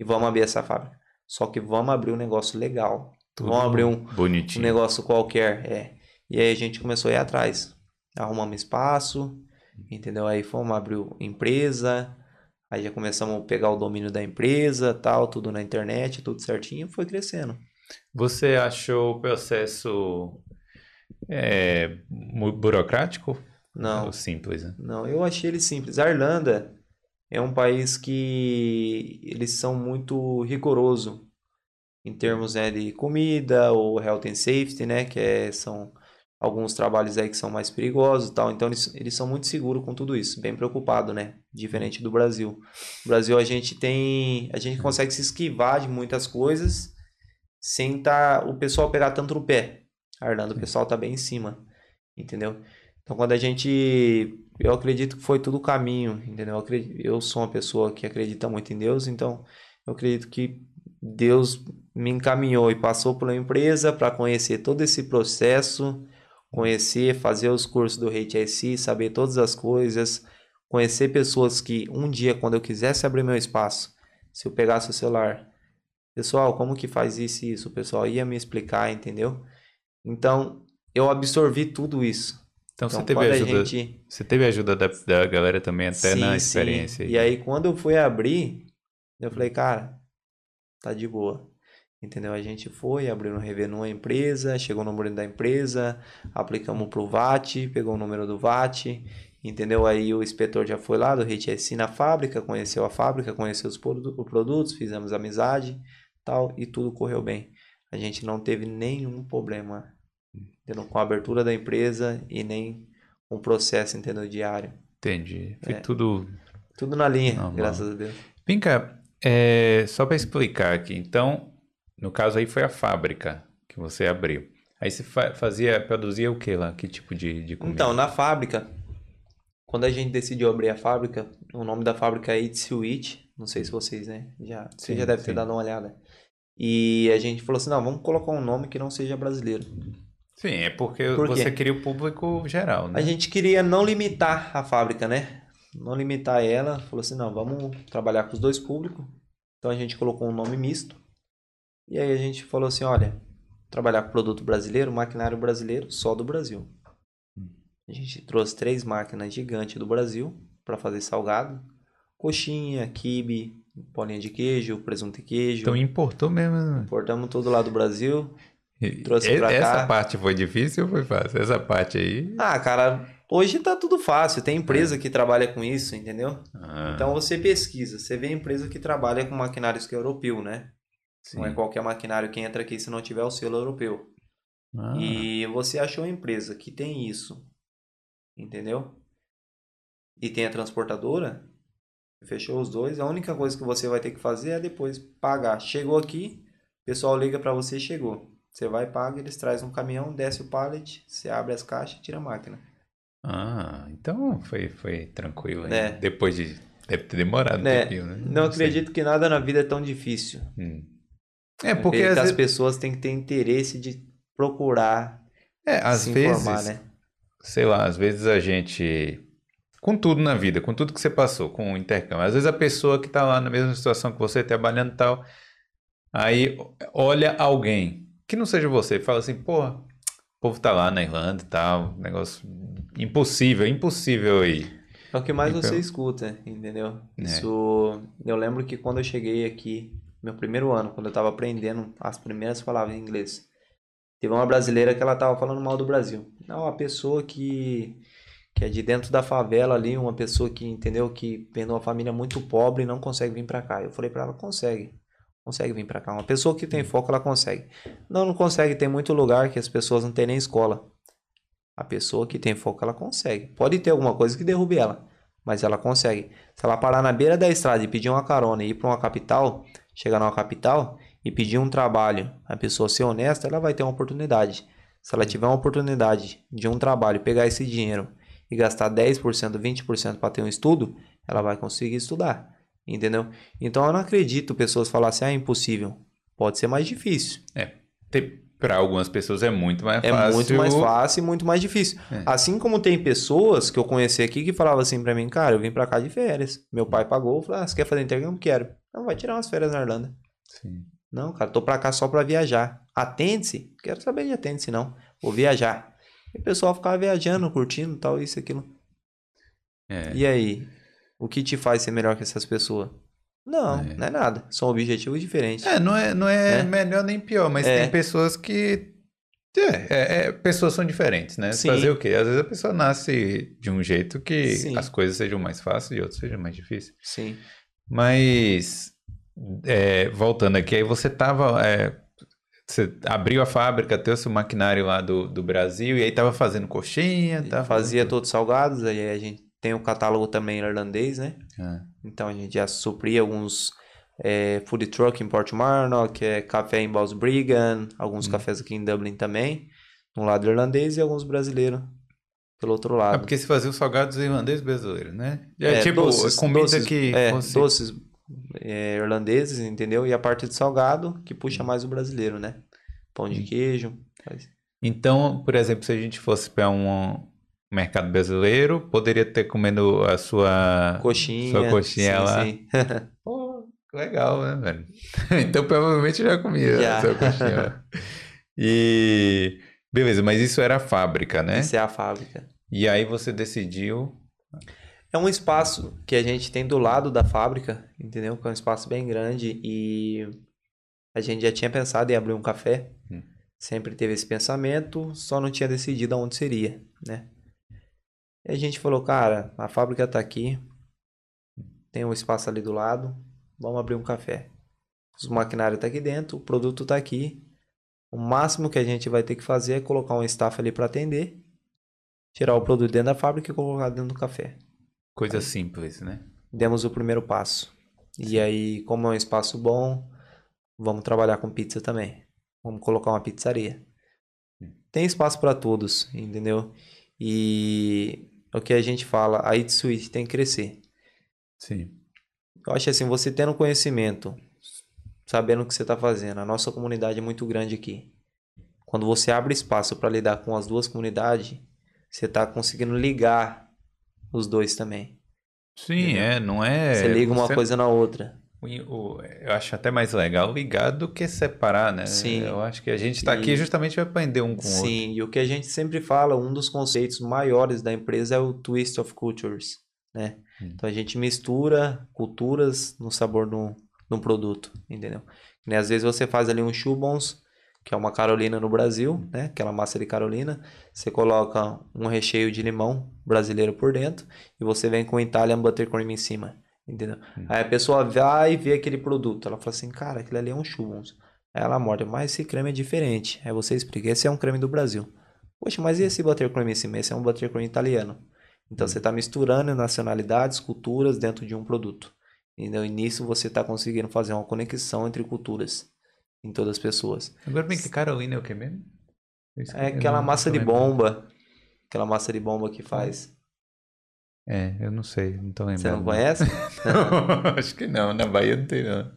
E vamos abrir essa fábrica. Só que vamos abrir um negócio legal. Tudo vamos abrir um, bonitinho. um negócio qualquer, é. E aí a gente começou a ir atrás. Arrumamos espaço, entendeu? Aí fomos abrir empresa, aí já começamos a pegar o domínio da empresa, tal, tudo na internet, tudo certinho, foi crescendo. Você achou o processo é, burocrático? Não. Ou simples, né? Não, eu achei ele simples. A Irlanda é um país que eles são muito rigoroso em termos né, de comida ou health and safety, né, que é, são alguns trabalhos aí que são mais perigosos e tal. Então eles, eles são muito seguros com tudo isso, bem preocupado, né? Diferente do Brasil. No Brasil a gente tem, a gente consegue se esquivar de muitas coisas sem tá o pessoal pegar tanto no pé. A Irlanda, o pessoal tá bem em cima, entendeu? Então quando a gente, eu acredito que foi tudo caminho, entendeu? Eu, acredito, eu sou uma pessoa que acredita muito em Deus, então eu acredito que Deus me encaminhou e passou pela empresa para conhecer todo esse processo, conhecer, fazer os cursos do HSI, saber todas as coisas, conhecer pessoas que um dia, quando eu quisesse abrir meu espaço, se eu pegasse o celular, pessoal, como que faz isso e isso? O pessoal ia me explicar, entendeu? Então, eu absorvi tudo isso. Então, então você teve ajuda. Gente... Você teve ajuda da, da galera também até sim, na experiência. Sim. E aí quando eu fui abrir, eu falei, cara, tá de boa. Entendeu? A gente foi, abriu no Revenue a empresa, chegou o número da empresa, aplicamos pro VAT, pegou o número do VAT, entendeu? Aí o inspetor já foi lá do HSI na fábrica, conheceu a fábrica, conheceu os produtos, fizemos amizade, tal, e tudo correu bem. A gente não teve nenhum problema entendeu? com a abertura da empresa e nem com o processo, entendeu? diário. Entendi. Foi é. tudo... Tudo na linha, Normal. graças a Deus. Vem cá, é, só para explicar aqui, então, no caso aí foi a fábrica que você abriu. Aí você fazia, produzia o que lá? Que tipo de, de comida? Então, na fábrica, quando a gente decidiu abrir a fábrica, o nome da fábrica é It's Sweet. Não sei se vocês, né? Já, sim, você já deve ter dado uma olhada. E a gente falou assim, não, vamos colocar um nome que não seja brasileiro. Sim, é porque Por você queria o público geral, né? A gente queria não limitar a fábrica, né? Não limitar ela. Falou assim, não, vamos trabalhar com os dois públicos. Então a gente colocou um nome misto. E aí a gente falou assim, olha, trabalhar com produto brasileiro, maquinário brasileiro, só do Brasil. A gente trouxe três máquinas gigantes do Brasil para fazer salgado. Coxinha, quibe, bolinha de queijo, presunto e queijo. Então importou mesmo, né? Importamos tudo lá do Brasil. Trouxe pra Essa cá. parte foi difícil ou foi fácil? Essa parte aí. Ah, cara, hoje tá tudo fácil. Tem empresa é. que trabalha com isso, entendeu? Ah. Então você pesquisa, você vê empresa que trabalha com maquinários que é europeu, né? Sim. Não é qualquer maquinário que entra aqui se não tiver o selo europeu. Ah. E você achou uma empresa que tem isso, entendeu? E tem a transportadora, fechou os dois, a única coisa que você vai ter que fazer é depois pagar. Chegou aqui, o pessoal liga para você, chegou. Você vai, paga, eles trazem um caminhão, desce o pallet, você abre as caixas, tira a máquina. Ah, então foi, foi tranquilo. É. Depois de. Deve ter demorado é. um tempinho, né? Não, Não acredito sei. que nada na vida é tão difícil. Hum. É porque as vezes... pessoas têm que ter interesse de procurar é, às se vezes, informar, né? Sei lá, às vezes a gente. Com tudo na vida, com tudo que você passou, com o intercâmbio. Às vezes a pessoa que está lá na mesma situação que você, trabalhando e tal, aí olha alguém que não seja você, fala assim, porra, o povo tá lá na Irlanda e tal, negócio impossível, impossível aí. É o que mais então... você escuta, entendeu? É. Isso, eu lembro que quando eu cheguei aqui, meu primeiro ano, quando eu tava aprendendo as primeiras palavras em inglês, teve uma brasileira que ela tava falando mal do Brasil. Não, a pessoa que que é de dentro da favela ali, uma pessoa que entendeu que vem de uma família muito pobre e não consegue vir para cá. Eu falei para ela, consegue consegue vir para cá. Uma pessoa que tem foco, ela consegue. Não, não consegue. Tem muito lugar que as pessoas não têm nem escola. A pessoa que tem foco, ela consegue. Pode ter alguma coisa que derrube ela, mas ela consegue. Se ela parar na beira da estrada e pedir uma carona e ir para uma capital, chegar numa capital e pedir um trabalho, a pessoa ser honesta, ela vai ter uma oportunidade. Se ela tiver uma oportunidade de um trabalho, pegar esse dinheiro e gastar 10%, 20% para ter um estudo, ela vai conseguir estudar, entendeu? Então eu não acredito pessoas falarem assim, ah, é impossível. Pode ser mais difícil. É, para algumas pessoas é muito mais É fácil. muito mais fácil e muito mais difícil. É. Assim como tem pessoas que eu conheci aqui que falavam assim pra mim, cara, eu vim pra cá de férias. Meu pai pagou, falei, ah, você quer fazer intercâmbio? Quero. Não, vai tirar umas férias na Irlanda. Sim. Não, cara, tô pra cá só pra viajar. Atende-se? Quero saber de atende-se, não. Vou viajar. E o pessoal ficava viajando, curtindo, tal, isso, aquilo. É. E aí? O que te faz ser melhor que essas pessoas? Não, É. não é nada. São objetivos diferentes. É, não é, não é É. melhor nem pior, mas É. tem pessoas que. É, é, é, pessoas são diferentes, né? Sim. Fazer o quê? Às vezes a pessoa nasce de um jeito que Sim. as coisas sejam mais fáceis e outros sejam mais difíceis. Sim. Mas, é, voltando aqui, aí você tava. você abriu a fábrica, trouxe o maquinário lá do, do Brasil e aí tava fazendo coxinha, tava Fazia todos salgados, aí a gente tem o catálogo também irlandês, né? Ah, Então a gente já supria alguns é, food truck em Port Marnock, é, café em Balsbriggan, alguns Hum. cafés aqui em Dublin também, no lado irlandês e alguns brasileiros pelo outro É lado. porque se fazia os salgados irlandeses brasileiros, né? É, É, tipo, doces, comida doces, que é, doces é, irlandeses, entendeu? E a parte de salgado que Hum. puxa mais o brasileiro, né? Pão de queijo. faz- Então, por exemplo, se a gente fosse para um mercado brasileiro, poderia ter comendo a sua Coxinha. sua coxinha sim, lá. sim. *laughs* Pô, legal, né, velho? *laughs* então provavelmente já comia Já. a sua coxinha. lá. *laughs* E beleza, mas isso era a fábrica, né? Isso é a fábrica. E aí você decidiu. É um espaço que a gente tem do lado da fábrica, entendeu? Que é um espaço bem grande e a gente já tinha pensado em abrir um café. Hum. Sempre teve esse pensamento, só não tinha decidido aonde seria, né? E a gente falou, cara, a fábrica tá aqui, tem um espaço ali do lado, vamos abrir um café. Os maquinários tá aqui dentro, o produto tá aqui. O máximo que a gente vai ter que fazer é colocar um staff ali para atender, tirar o produto dentro da fábrica e colocar dentro do café Coisa simples, né? demos o primeiro passo. E aí, como é um espaço bom, vamos trabalhar com pizza também. Vamos colocar uma pizzaria. Tem espaço para todos, entendeu? E o que a gente fala, a Eat Suite tem que crescer. Sim. Eu acho assim, você tendo conhecimento, sabendo o que você está fazendo, a nossa comunidade é muito grande aqui. Quando você abre espaço para lidar com as duas comunidades, você está conseguindo ligar os dois também. Sim, Entendeu? é, não é. você liga uma você- coisa na outra. Eu acho até mais legal ligar do que separar, né? Sim. Eu acho que a gente tá E- aqui justamente para aprender um com o outro. Sim, e o que a gente sempre fala, um dos conceitos maiores da empresa é o twist of cultures, né? Hum. Então a gente mistura culturas no sabor de um, produto, entendeu? Nem às vezes você faz ali um chubons, que é uma carolina no Brasil, né? Aquela massa de carolina, você coloca um recheio de limão brasileiro por dentro e você vem com Italian buttercream em cima, entendeu? Hum. Aí a pessoa vai ver aquele produto, ela fala assim, cara, aquilo ali é um chubons. Aí ela morde, mas esse creme é diferente. Aí você explica, esse é um creme do Brasil. Poxa, mas e esse buttercream em cima? Esse é um buttercream italiano. Então você está misturando nacionalidades, culturas dentro de um produto. E nisso você está conseguindo fazer uma conexão entre culturas em todas as pessoas. Agora bem que Carolina é o que mesmo? É aquela massa de bomba. Aquela massa de bomba que faz. É, eu não sei, não tô lembrando. Você não conhece? *laughs* Acho que não, na Bahia não tem não.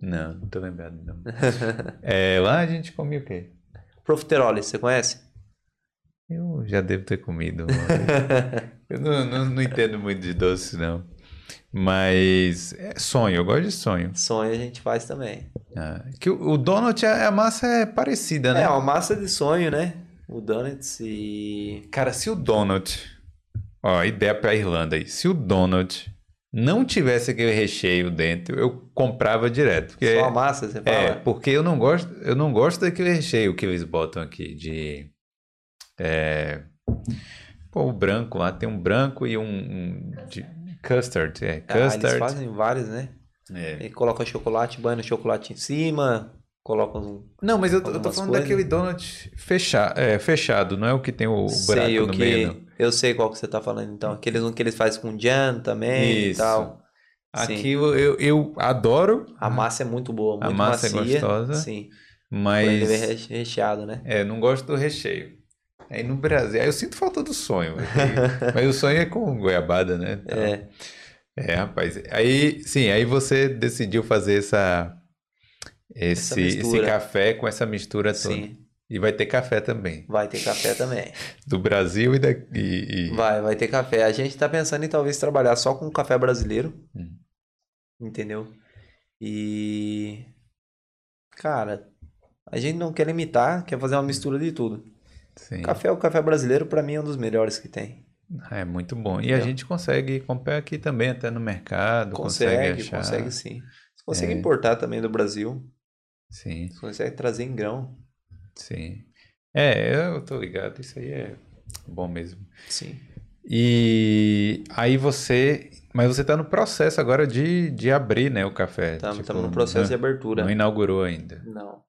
Não, não tô lembrado não. *laughs* É, lá a gente come o quê? Profiterole, você conhece? Eu já devo ter comido. *laughs* eu não, não, não entendo muito de doce, não. Mas é sonho, eu gosto de sonho. Sonho a gente faz também. Ah, que o, o donut, a, a massa é parecida, né? É, uma massa de sonho, né? O donuts e... Cara, se o donut. Ó, ideia pra Irlanda aí. Se o donut não tivesse aquele recheio dentro, eu comprava direto. Porque, Só a massa, você fala? é, porque eu não gosto, eu não gosto daquele recheio que eles botam aqui de. É, pô, o branco lá, tem um branco e um, um de custard. É, Ah, eles custard. fazem vários, né? É. E coloca chocolate, banha chocolate em cima, coloca um... Não, mas eu, tô- eu tô Algumas falando coisas. daquele donut fecha, é, fechado, não é o que tem o, o sei buraco o no que... meio. não. Eu sei qual que você tá falando, então. Aqueles um que eles fazem com jam também e Isso. tal. Sim. Aquilo eu, eu adoro, A massa é muito boa, A muito massa é macia. gostosa, Sim. Mas... Reche- recheado, né? é, não gosto do recheio. Aí no Brasil, aí eu sinto falta do sonho. *laughs* mas o sonho é com goiabada, né? Então, é. É, rapaz. Aí, sim, aí você decidiu fazer essa esse, esse café com essa mistura toda. Sim. E vai ter café também. Vai ter café também. *laughs* Do Brasil e daqui. E... Vai, vai ter café. A gente tá pensando em talvez trabalhar só com café brasileiro. Hum. Entendeu? E. Cara, a gente não quer limitar, quer fazer uma mistura de tudo. Sim. Café, o café brasileiro, para mim, é um dos melhores que tem. É muito bom. E a gente consegue comprar aqui também, até no mercado. Consegue, consegue, achar. consegue sim. Você consegue é. importar também do Brasil. Sim. Você consegue trazer em grão. Sim. É, eu tô ligado. Isso aí é bom mesmo. Sim. E aí você. Mas você está no processo agora de, de abrir, né, o café. Estamos tipo, no processo não, de abertura. Não inaugurou ainda. Não.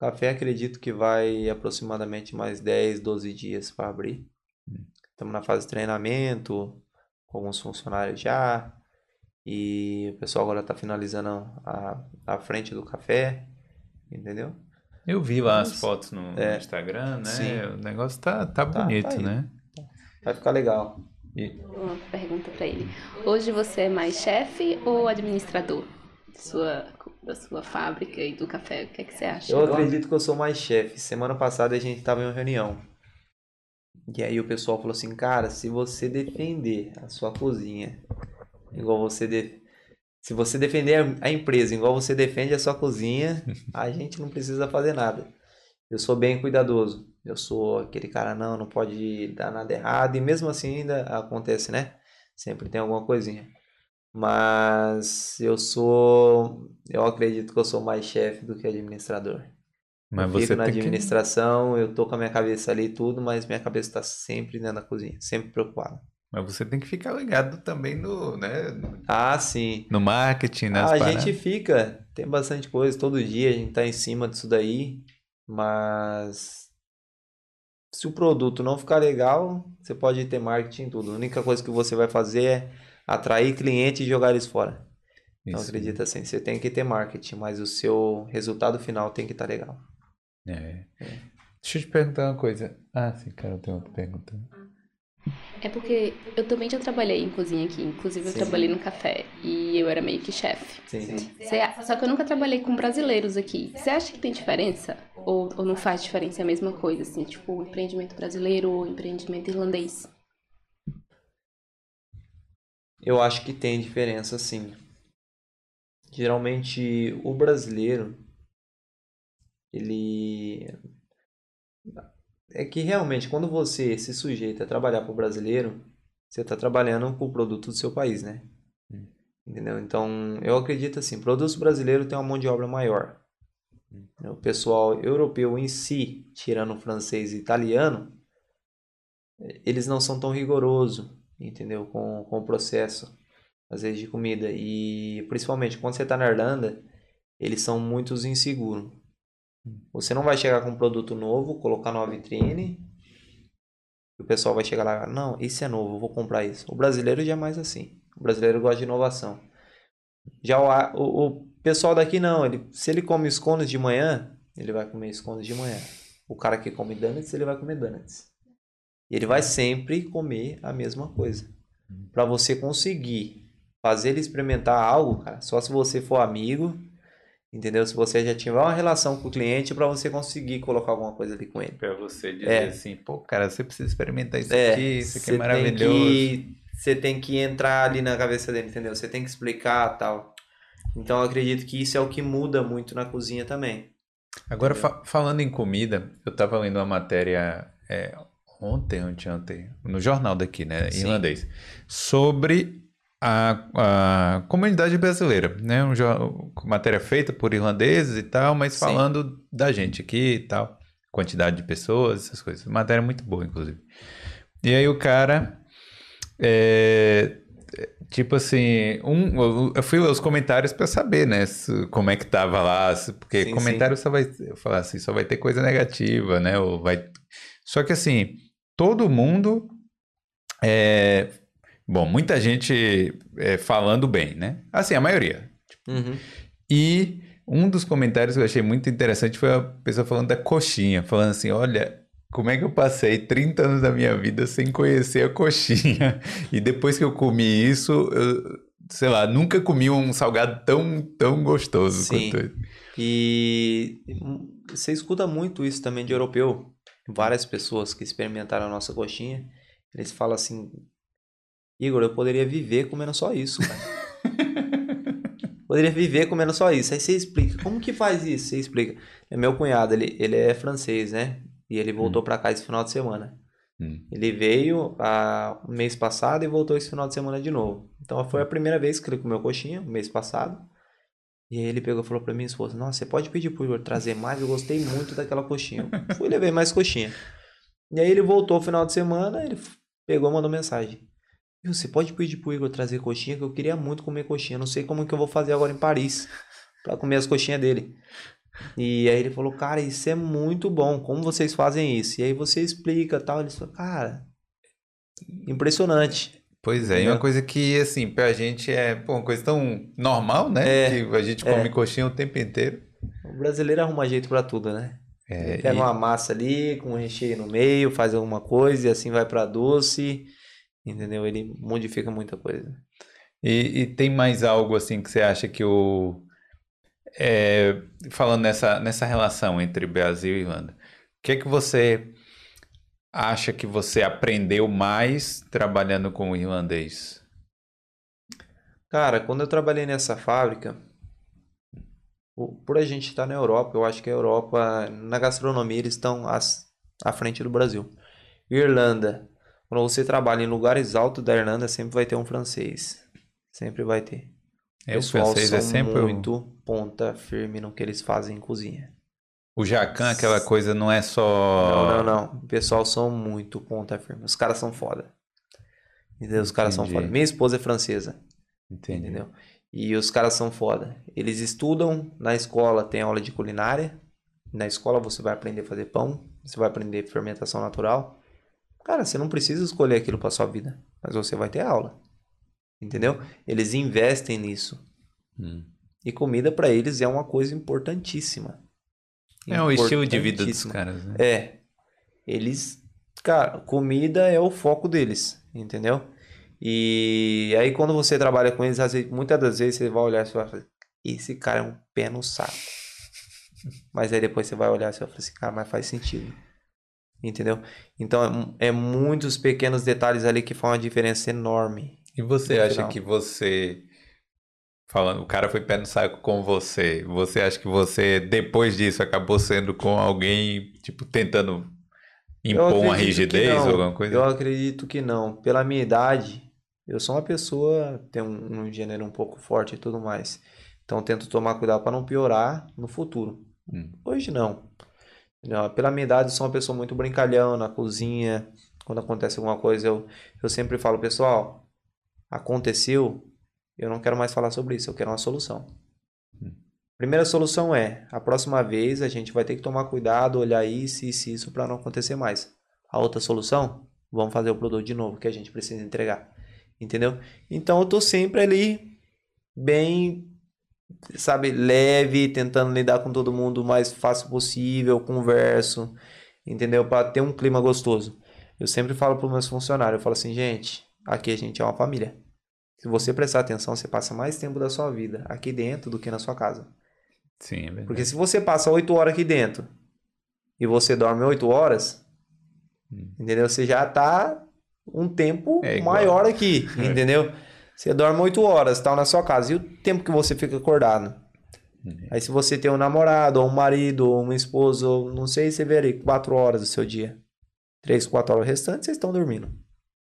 Café acredito que vai aproximadamente mais 10, 12 dias para abrir. Estamos hum. na fase de treinamento, com alguns funcionários já. E o pessoal agora está finalizando a, a frente do café, entendeu? Eu vi lá Mas, as fotos no, é, Instagram, né? Sim. O negócio tá, tá, tá bonito, tá né? Vai ficar legal. E... Uma pergunta para ele. Hoje você é mais chefe ou administrador da sua, da sua fábrica e do café? O que, é que você acha? Eu acredito que eu sou mais chefe. Semana passada a gente estava em uma reunião. E aí o pessoal falou assim, cara, se você defender a sua cozinha igual você de... se você defender a empresa igual você defende a sua cozinha, *laughs* a gente não precisa fazer nada. Eu sou bem cuidadoso. Eu sou aquele cara não, não pode dar nada errado e mesmo assim ainda acontece, né? Sempre tem alguma coisinha. Mas eu sou, eu acredito que eu sou mais chefe do que administrador. Mas eu fico na administração, que... eu tô com a minha cabeça ali e tudo, mas minha cabeça está sempre dentro da cozinha, sempre preocupada. Mas você tem que ficar ligado também no, né? Ah, sim. No marketing, nas ah, A paradas. gente fica, tem bastante coisa, todo dia a gente tá em cima disso daí, mas se o produto não ficar legal, você pode ter marketing tudo. A única coisa que você vai fazer é atrair cliente e jogar eles fora. Então acredita assim, você tem que ter marketing, mas o seu resultado final tem que estar tá legal. É. é. Deixa eu te perguntar uma coisa. Ah, sim, cara, eu tenho outra pergunta. É porque eu também já trabalhei em cozinha aqui. Inclusive, eu Sim. trabalhei no café e eu era meio que chefe. Sim. Só que eu nunca trabalhei com brasileiros aqui. Você acha que tem diferença? Ou, ou não faz diferença? É a mesma coisa, assim? Tipo, empreendimento brasileiro ou empreendimento irlandês? Eu acho que tem diferença, sim. Geralmente, o brasileiro, ele é que realmente quando você se sujeita a trabalhar para o brasileiro, você está trabalhando com o produto do seu país, né? Hum. Entendeu? Então, eu acredito assim, produtos brasileiros têm uma mão de obra maior. Hum. O pessoal europeu em si, tirando francês e italiano, eles não são tão rigorosos, entendeu? Com, com o processo, às vezes, de comida. E, principalmente, quando você está na Irlanda, eles são muito inseguros. Você não vai chegar com um produto novo, colocar numa vitrine, e o pessoal vai chegar lá, não, esse é novo, eu vou comprar isso. O brasileiro já é mais assim. O brasileiro gosta de inovação. Já o, o, o pessoal daqui não, ele, se ele come scones de manhã, ele vai comer scones de manhã. O cara que come donuts, ele vai comer donuts. E ele vai sempre comer a mesma coisa. Para você conseguir fazer ele experimentar algo, cara, só se você for amigo Entendeu? Se você já tiver uma relação com o cliente para você conseguir colocar alguma coisa ali com ele. Para você dizer é. assim, pô, cara, você precisa experimentar isso é, aqui, isso aqui é maravilhoso. Que, você tem que entrar ali na cabeça dele, entendeu? Você tem que explicar tal. Então eu acredito que isso é o que muda muito na cozinha também. Agora, fa falando em comida, eu estava lendo uma matéria é, ontem, ontem, ontem, no jornal daqui, né, Sim. irlandês, sobre a, a comunidade brasileira, né? Um, matéria feita por irlandeses e tal, mas Sim. falando da gente aqui e tal, quantidade de pessoas, essas coisas. Matéria muito boa, inclusive. E aí o cara, é, tipo assim, um, eu fui ler os comentários para saber, né, como é que tava lá, porque sim, comentário sim. só vai, eu falar assim, só vai ter coisa negativa, né? Ou vai, só que assim, todo mundo é, Bom, muita gente é, falando bem, né? Assim, a maioria. Uhum. E um dos comentários que eu achei muito interessante foi a pessoa falando da coxinha, falando assim: olha, como é que eu passei 30 anos da minha vida sem conhecer a coxinha? E depois que eu comi isso, eu, sei lá, nunca comi um salgado tão, tão gostoso Sim. quanto esse. E você escuta muito isso também de europeu. Várias pessoas que experimentaram a nossa coxinha, eles falam assim: Igor, eu poderia viver comendo só isso, cara. *laughs* poderia viver comendo só isso. Aí você explica: como que faz isso? Você explica. É meu cunhado, ele, ele é francês, né? E ele voltou pra cá esse final de semana. Hum. Ele veio a, mês passado e voltou esse final de semana de novo. Então foi a primeira vez que ele comeu coxinha, mês passado. E aí ele pegou e falou pra minha esposa: Nossa, você pode pedir pro Igor trazer mais? Eu gostei muito daquela coxinha. Eu fui e levei mais coxinha. E aí ele voltou no final de semana, ele pegou e mandou mensagem. Você pode pedir pro Igor trazer coxinha, que eu queria muito comer coxinha. Não sei como que eu vou fazer agora em Paris *laughs* pra comer as coxinhas dele. E aí ele falou, cara, isso é muito bom. Como vocês fazem isso? E aí você explica tal. Ele falou, cara, impressionante. Pois é, e uma coisa que, assim, pra gente é pô, uma coisa tão normal, né? É, que a gente é. come coxinha o tempo inteiro. O brasileiro arruma jeito pra tudo, né? É, pega e- uma massa ali, com um recheio no meio, faz alguma coisa e assim vai pra doce. Entendeu? Ele modifica muita coisa. E, e tem mais algo assim que você acha que o. é, falando nessa, nessa relação entre Brasil e Irlanda, o que é que você acha que você aprendeu mais trabalhando com o irlandês? Cara, quando eu trabalhei nessa fábrica, por a gente estar na Europa, eu acho que a Europa, na gastronomia, eles estão à frente do Brasil. Irlanda, quando você trabalha em lugares altos da Irlanda, sempre vai ter um francês. Sempre vai ter. É, o pessoal francês é são sempre o- muito ponta firme no que eles fazem em cozinha. O jacan, aquela coisa, não é só. Não, não, não. O pessoal são muito ponta firme. Os caras são foda. Entendeu? Os caras são foda. Minha esposa é francesa. Entendi. Entendeu? E os caras são foda. Eles estudam, na escola tem aula de culinária. Na escola você vai aprender a fazer pão, você vai aprender fermentação natural. Cara, você não precisa escolher aquilo para sua vida, mas você vai ter aula. Entendeu? Eles investem nisso. Hum. E comida para eles é uma coisa importantíssima. É o estilo de vida dos caras, né? É. Eles, cara, comida é o foco deles, entendeu? E aí quando você trabalha com eles, muitas das vezes você vai olhar e vai falar, esse cara é um pé no saco. *laughs* Mas aí depois você vai olhar e vai falar assim, cara, mas faz sentido. Entendeu? Então é é, muitos pequenos detalhes ali que fazem uma diferença enorme. E você acha final. que você. Falando, o cara foi pé no saco com você. Você acha que você, depois disso, acabou sendo com alguém, tipo, tentando impor uma rigidez ou alguma coisa? Eu acredito que não. Pela minha idade, eu sou uma pessoa, tem um, um gênero um pouco forte e tudo mais. Então tento tomar cuidado para não piorar no futuro. Hum. Hoje não. Pela minha idade, eu sou uma pessoa muito brincalhão na cozinha. Quando acontece alguma coisa, eu, eu sempre falo, pessoal, aconteceu, eu não quero mais falar sobre isso, eu quero uma solução. Primeira solução é, a próxima vez a gente vai ter que tomar cuidado, olhar isso, isso, e isso para não acontecer mais. A outra solução, vamos fazer o produto de novo que a gente precisa entregar. Entendeu? Então eu tô sempre ali bem, sabe, leve, tentando lidar com todo mundo o mais fácil possível, converso, entendeu? Para ter um clima gostoso. Eu sempre falo para meus funcionários, eu falo assim, gente, aqui a gente é uma família. Se você prestar atenção, você passa mais tempo da sua vida aqui dentro do que na sua casa. Sim, é verdade. Porque se você passa 8 horas aqui dentro e você dorme 8 horas, Hum. entendeu? Você já tá um tempo É maior aqui, *laughs* entendeu? Você dorme 8 horas, tal, na sua casa. E o tempo que você fica acordado? Hum. Aí se você tem um namorado, ou um marido, ou uma esposa, ou não sei, você vê ali 4 horas do seu dia. 3, 4 horas restantes, vocês estão dormindo.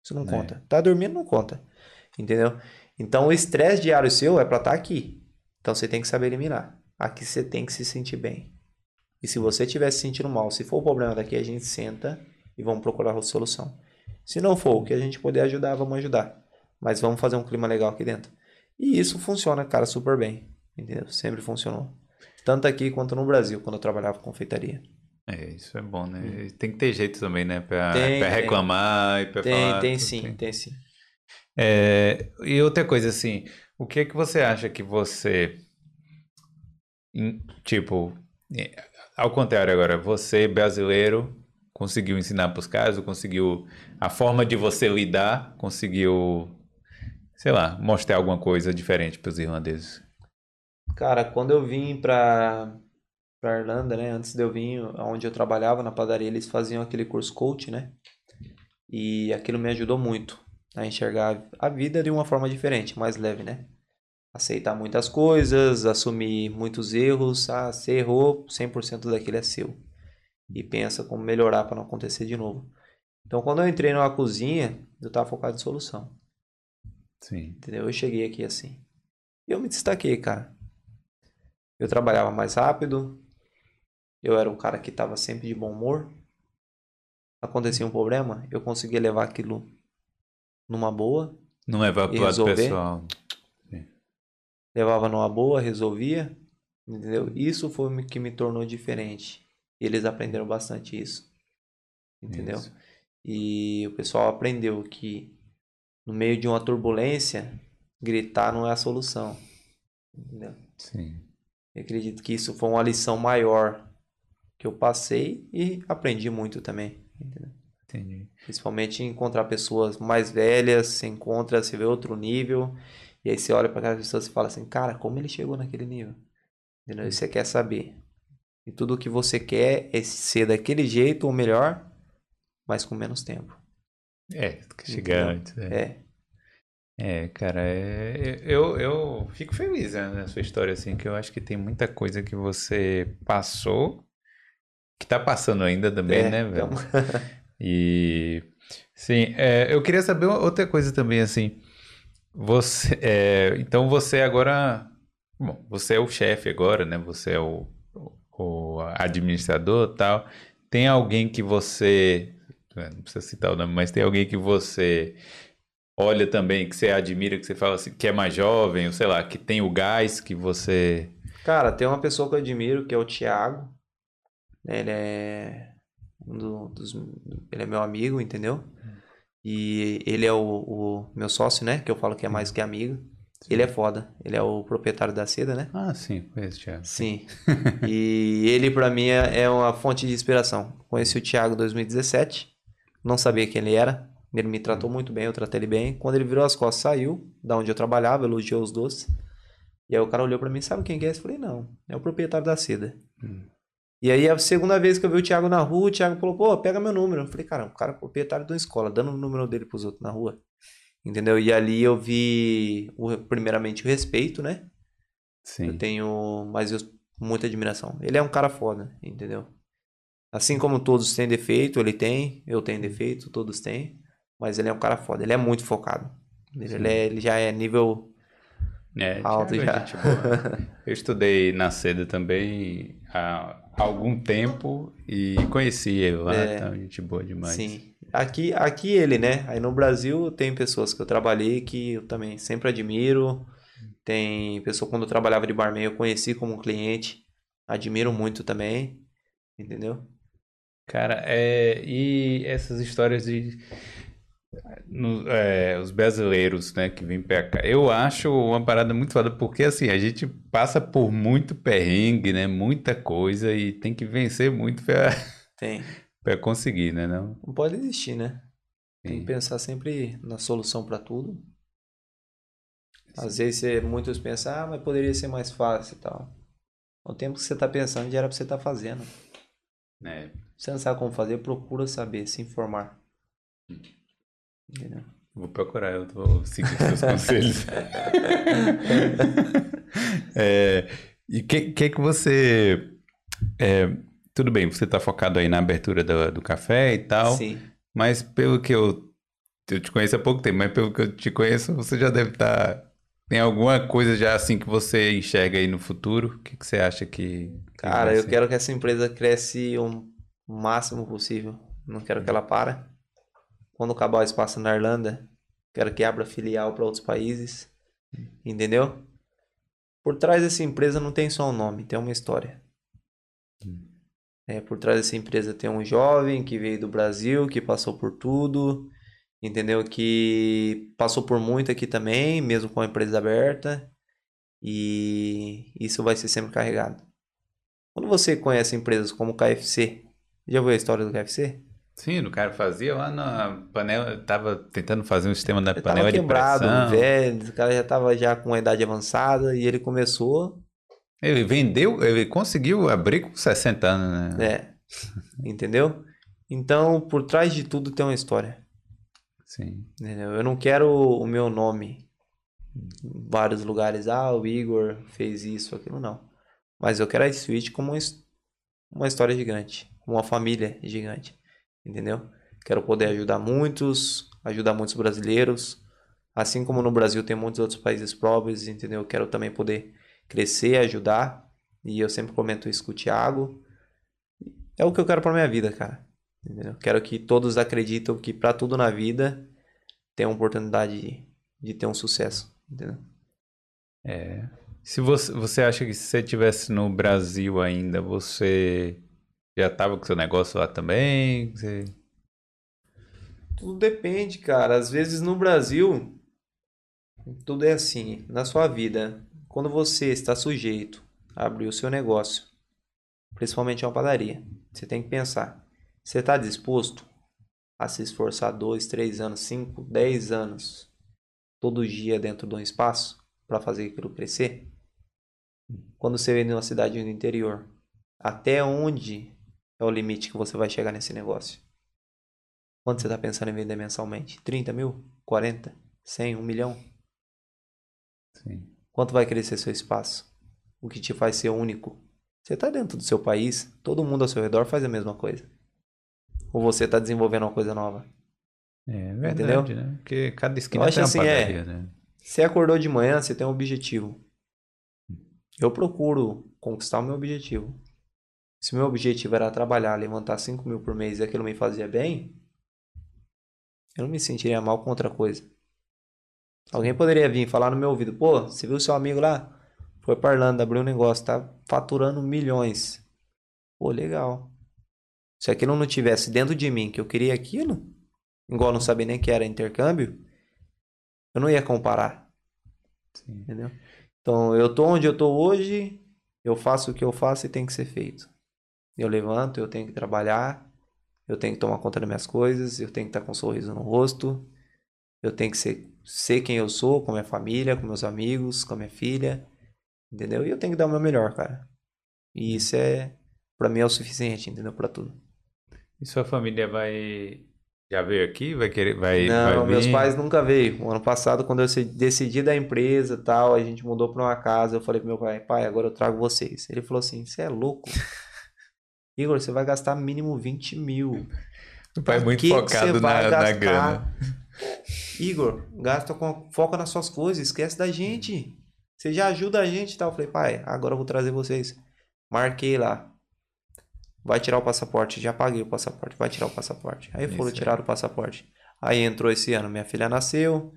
Isso não É. conta. Tá dormindo, não conta. Entendeu? Então o estresse diário seu é pra estar aqui. Então você tem que saber eliminar. Aqui você tem que se sentir bem. E se você estiver se sentindo mal, se for o problema daqui, a gente senta e vamos procurar a solução. Se não for o que a gente puder ajudar, vamos ajudar. Mas vamos fazer um clima legal aqui dentro. E isso funciona, cara, super bem. Entendeu? Sempre funcionou. Tanto aqui quanto no Brasil, quando eu trabalhava com confeitaria. É, isso é bom, né? E Tem que ter jeito também, né? Pra, Hum. Tem, pra tem. reclamar e pra Tem, falar. tem tudo sim, tem sim. É, e outra coisa, assim, o que é que você acha que você. Tipo, é, ao contrário agora, você brasileiro conseguiu ensinar para os caras, conseguiu a forma de você lidar, conseguiu, sei lá, mostrar alguma coisa diferente para os irlandeses? Cara, quando eu vim para para Irlanda, né, antes de eu vir, onde eu trabalhava na padaria, eles faziam aquele curso coach, né? E aquilo me ajudou muito a enxergar a vida de uma forma diferente, mais leve, né? Aceitar muitas coisas, assumir muitos erros. Ah, você errou, 100% daquele é seu. E pensa como melhorar para não acontecer de novo. Então, quando eu entrei numa cozinha, eu estava focado em solução. Sim. Entendeu? Eu cheguei aqui assim. E eu me destaquei, cara. Eu trabalhava mais rápido. Eu era um cara que estava sempre de bom humor. Acontecia um problema, eu conseguia levar aquilo numa boa. Não levar pro lado pessoal. Levava numa boa, resolvia. Entendeu? Isso foi o que me tornou diferente. E eles aprenderam bastante isso. Entendeu? Isso. E o pessoal aprendeu que no meio de uma turbulência, gritar não é a solução. Entendeu? Sim. Eu acredito que isso foi uma lição maior que eu passei e aprendi muito também. Entendeu? Entendi. Principalmente encontrar pessoas mais velhas, você encontra, você vê outro nível, e aí você olha para aquelas pessoas e fala assim, cara, como ele chegou naquele nível? Entendeu? E você quer saber. E tudo o que você quer é ser daquele jeito ou melhor, mas com menos tempo. É, chegar antes. É. é. É, cara, é, eu, eu fico feliz né, na sua história, assim, que eu acho que tem muita coisa que você passou, que tá passando ainda também, é, né, velho? Então... e, sim, é, eu queria saber outra coisa também, assim, você, é, então você agora, bom, você é o chefe agora, né, você é o, o administrador tal, tem alguém que você, né, não precisa citar o nome, mas tem alguém que você olha também, que você admira, que você fala assim, que é mais jovem, ou sei lá, que tem o gás que você. Cara, tem uma pessoa que eu admiro, que é o Thiago. Ele é um dos. Ele é meu amigo, entendeu? E ele é o, o, meu sócio, né? Que eu falo que é mais que amigo. Sim. Ele é foda. Ele é o proprietário da seda, né? Ah, sim, conheço o Thiago. Sim. e ele, para mim, é, é uma fonte de inspiração. Conheci o Thiago em 2017. Não sabia quem ele era. Ele me tratou hum. muito bem, eu tratei ele bem. Quando ele virou as costas, saiu da onde eu trabalhava, elogiou os doces. E aí o cara olhou para mim, sabe quem é? Eu falei, não, é o proprietário da seda. Hum. E aí a segunda vez que eu vi o Thiago na rua, o Thiago falou, pô, pega meu número. Eu falei, cara, o cara é proprietário de uma escola, dando o número dele pros outros na rua. Entendeu? E ali eu vi, o, primeiramente, o respeito, né? Sim. Eu tenho, mas eu, muita admiração. Ele é um cara foda, entendeu? Assim como todos têm defeito, ele tem, eu tenho defeito, todos têm. Mas ele é um cara foda, ele é muito focado. Ele, é, ele já é nível é, alto já. *laughs* Eu estudei na seda também há algum tempo e conheci ele lá, é, então, gente boa demais. Sim. Aqui, aqui ele, né? Aí no Brasil tem pessoas que eu trabalhei que eu também sempre admiro. Tem pessoa quando eu trabalhava de barman eu conheci como cliente, admiro muito também, entendeu? Cara, é, e essas histórias de no, é, os brasileiros, né, que vêm pra cá. Eu acho uma parada muito foda, porque assim, a gente passa por muito perrengue, né, muita coisa e tem que vencer muito pra, tem. *laughs* pra conseguir, né, não? Não pode desistir, né? Tem Sim. que pensar sempre na solução para tudo. Às Sim. vezes muitos pensam, ah, mas poderia ser mais fácil e tal. O tempo que você tá pensando já era pra você estar tá fazendo. É. Você não sabe como fazer, procura saber, se informar. Entendeu? Vou procurar, eu vou seguir seus *laughs* conselhos. é, e o que, que, que você. É, tudo bem, você está focado aí na abertura do, do café e tal. Sim. Mas pelo que eu. Eu te conheço há pouco tempo, mas pelo que eu te conheço, você já deve estar. Tá, tem alguma coisa já assim que você enxerga aí no futuro? O que, que você acha que. que Cara, eu quero que essa empresa cresça o máximo possível. Não quero que ela pare. Quando acabar o espaço na Irlanda, quero que abra filial para outros países. Entendeu? Por trás dessa empresa não tem só um nome, tem uma história. É, por trás dessa empresa tem um jovem que veio do Brasil, que passou por tudo, entendeu? Que passou por muito aqui também, mesmo com a empresa aberta. E isso vai ser sempre carregado. Quando você conhece empresas como KFC, já viu a história do KFC? Sim, o cara fazia lá na panela, tava tentando fazer um sistema da Ele panela tava de quebrado, pressão. velho, o cara já tava já com uma idade avançada e ele começou, Ele vendeu, ele conseguiu abrir com 60 anos, né? é, entendeu? Então, por trás de tudo tem uma história, Sim. entendeu? Eu não quero o meu nome em vários lugares, ah, o Igor fez isso, aquilo, não. Mas eu quero a Switch como uma história gigante, uma família gigante, entendeu? Quero poder ajudar muitos, ajudar muitos brasileiros, assim como no Brasil tem muitos outros países pobres, entendeu? Quero também poder crescer, ajudar, e eu sempre comento isso com o Thiago. É o que eu quero pra minha vida, cara. Entendeu? Quero que todos acreditem que pra tudo na vida tem uma oportunidade de, de ter um sucesso, entendeu? É. Se você, você acha que se você estivesse no Brasil ainda, você já tava com seu negócio lá também? Você... Tudo depende, cara. Às vezes no Brasil, tudo é assim. Na sua vida, quando você está sujeito a abrir o seu negócio, principalmente uma padaria, você tem que pensar: você está disposto a se esforçar dois, três anos, cinco, dez anos, todo dia dentro de um espaço para fazer aquilo crescer? Quando você vem de uma cidade do interior, até onde é o limite que você vai chegar nesse negócio? Quanto você está pensando em vender mensalmente? 30 mil? 40? 100? 1 milhão? Sim. Quanto vai crescer seu espaço? O que te faz ser único? Você está dentro do seu país, todo mundo ao seu redor faz a mesma coisa. Ou você está desenvolvendo uma coisa nova? É verdade, Entendeu? né? Porque cada esquina tem uma assim, é. padaria, né? Você acordou de manhã, você tem um objetivo. Eu procuro conquistar o meu objetivo. Se meu objetivo era trabalhar, levantar 5 mil por mês e aquilo me fazia bem, eu não me sentiria mal com outra coisa. Alguém poderia vir falar no meu ouvido, pô, você viu seu amigo lá? Foi parlando, abriu um negócio, tá faturando milhões. Pô, legal. Se aquilo não tivesse dentro de mim que eu queria aquilo, igual não sabia nem que era intercâmbio, eu não ia comparar. Sim. Entendeu? Então, eu tô onde eu tô hoje, eu faço o que eu faço e tem que ser feito. Eu levanto, eu tenho que trabalhar, eu tenho que tomar conta das minhas coisas, eu tenho que estar com um sorriso no rosto, eu tenho que ser, ser quem eu sou, com minha família, com meus amigos, com a minha filha, entendeu? E eu tenho que dar o meu melhor, cara. E isso é, pra mim é o suficiente, entendeu? Pra tudo. E sua família vai. Já veio aqui? Vai querer. Vai, Não, vai meus pais nunca veio. O ano passado, quando eu decidi da empresa e tal, a gente mudou pra uma casa. Eu falei pro meu pai, pai, agora eu trago vocês. Ele falou assim: você é louco? *laughs* Igor, você vai gastar mínimo 20 mil. O pai é muito focado na, na grana. Igor, gasta com foca nas suas coisas, esquece da gente. Você já ajuda a gente e tal. Eu falei, pai, agora eu vou trazer vocês. Marquei lá. Vai tirar o passaporte. Já paguei o passaporte. Vai tirar o passaporte. Aí foram tirar o passaporte. Aí entrou esse ano. Minha filha nasceu.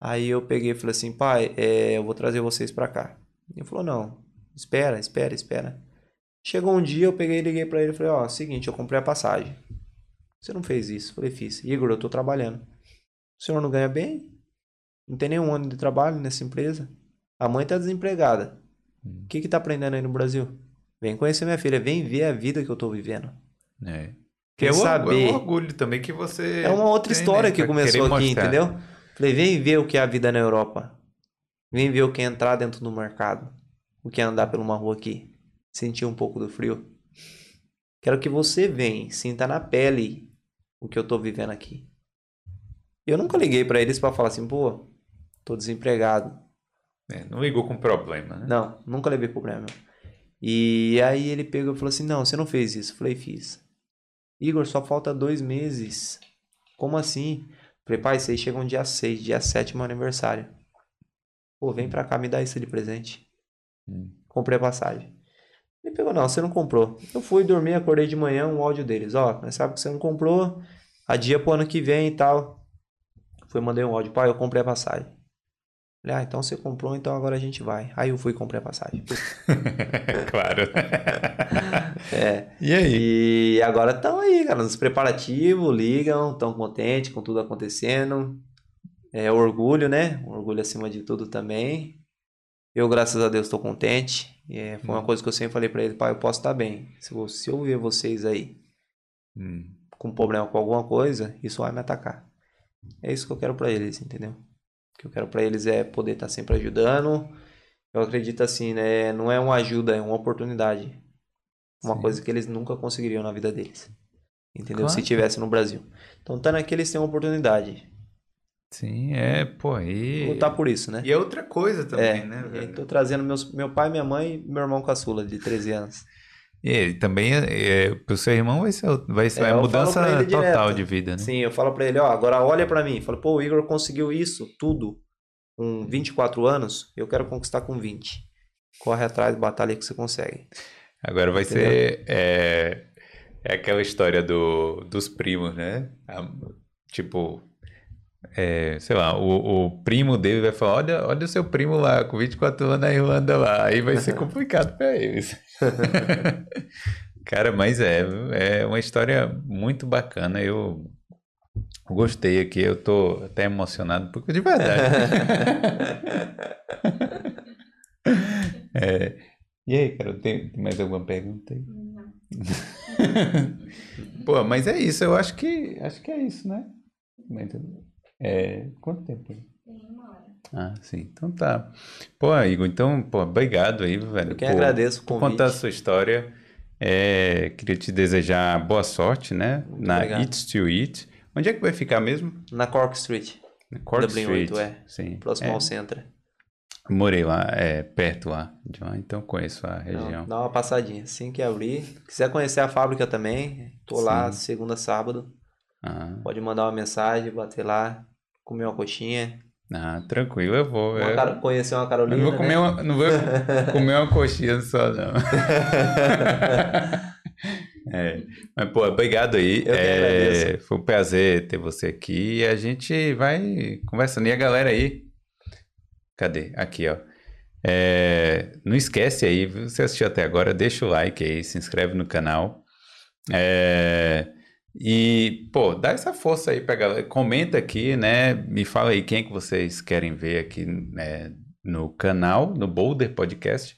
Aí eu peguei e falei assim, pai, é, eu vou trazer vocês pra cá. Ele falou, não, espera, espera, espera. Chegou um dia, eu peguei e liguei pra ele e falei, ó, seguinte, eu comprei a passagem. Você não fez isso? Eu falei, fiz. Igor, eu tô trabalhando. O senhor não ganha bem? Não tem nenhum ano de trabalho nessa empresa? A mãe tá desempregada. Hum. O que que tá aprendendo aí no Brasil? Vem conhecer minha filha, vem ver a vida que eu tô vivendo. É. Quer é, o, saber? é um orgulho também que você. É uma outra história né, que começou aqui, mostrar. entendeu? Falei, vem ver o que é a vida na Europa. Vem ver o que é entrar dentro do mercado. O que é andar por uma rua aqui. Sentir um pouco do frio. Quero que você venha, sinta na pele o que eu tô vivendo aqui. Eu nunca liguei pra eles pra falar assim, pô, tô desempregado. É, não ligou com problema, né? Não, nunca levei problema. E aí ele pegou e falou assim: Não, você não fez isso. Eu falei: Fiz. Igor, só falta dois meses. Como assim? Eu Falei: Pai, vocês chegam dia 6, dia 7 é meu aniversário. Pô, vem pra cá me dar isso de presente. Hum. Comprei a passagem. Ele pegou: Não, você não comprou. Eu fui dormir, acordei de manhã, um áudio deles: Ó, nós sabe que você não comprou, adia pro ano que vem e tal. Fui, mandei um áudio: Pai, eu comprei a passagem. Falei, ah, então você comprou, então agora a gente vai. Aí eu fui e comprei a passagem. *laughs* claro. *laughs* É. E aí? E agora estão aí, cara, nos preparativos, ligam, estão contentes com tudo acontecendo. É orgulho, né? Orgulho acima de tudo também. Eu, graças a Deus, estou contente. É, foi uma coisa que eu sempre falei pra ele, pai, eu posso estar bem. Se, eu- se eu ver vocês aí Hum. com problema com alguma coisa, isso vai me atacar. É isso que eu quero para eles, entendeu? O que eu quero para eles é poder estar tá sempre ajudando. Eu acredito assim, né? Não é uma ajuda, é uma oportunidade. Uma Sim. coisa que eles nunca conseguiriam na vida deles. Entendeu? Claro. Se tivesse no Brasil. Então, tá aqui, eles têm uma oportunidade. Sim, é, pô, e... Lutar por isso, né? E é outra coisa também, é, né? Velho? Tô trazendo meus, meu pai, minha mãe e meu irmão caçula, de 13 anos. E também, é, pro seu irmão, vai ser, vai ser é, mudança total de vida, né? Sim, eu falo para ele, ó, agora olha para mim. Falo, pô, o Igor conseguiu isso, tudo, com 24 anos, eu quero conquistar com 20. Corre atrás, batalha que você consegue. Agora vai Entendeu? ser, é, é aquela história do, dos primos, né? Tipo, é, sei lá, o, o, primo dele vai falar: olha, olha o seu primo lá, com 24 anos na Irlanda lá. Aí vai ser *laughs* complicado para eles. *laughs* Cara, mas é, é uma história muito bacana. Eu gostei aqui, eu tô até emocionado, porque de verdade. *laughs* é, e aí, cara, tem mais alguma pergunta aí? Não. Pô, mas é isso, eu acho que acho que é isso, né? É, quanto tempo? Tem uma hora. Ah, sim. Então tá. Pô, Igor, então, pô, obrigado aí, velho. Eu que por, agradeço o convite. Por contar a sua história. É, queria te desejar boa sorte, né? Muito na obrigado. Eat to Eat. Onde é que vai ficar mesmo? Na Cork Street. Na Cork Dublin Street. 8, é. Sim. Próximo é. ao centro. Morei lá, é, perto lá de lá, então conheço a região. Não, dá uma passadinha, assim que abrir. Quiser conhecer a fábrica também, tô Sim. lá segunda, sábado. Ah. Pode mandar uma mensagem, bater lá, comer uma coxinha. Ah, tranquilo, eu vou. Uma eu... Conhecer uma Carolina. Não vou comer, né? uma, não vou *laughs* comer uma coxinha só, não. *laughs* é, mas, pô, obrigado aí. É, foi um prazer ter você aqui e a gente vai conversando. E a galera aí? Cadê? Aqui, ó. É, não esquece aí, você assistiu até agora, deixa o like aí, se inscreve no canal. É, e, pô, dá essa força aí pra galera. Comenta aqui, né? Me fala aí quem é que vocês querem ver aqui né, no canal, no Boulder Podcast.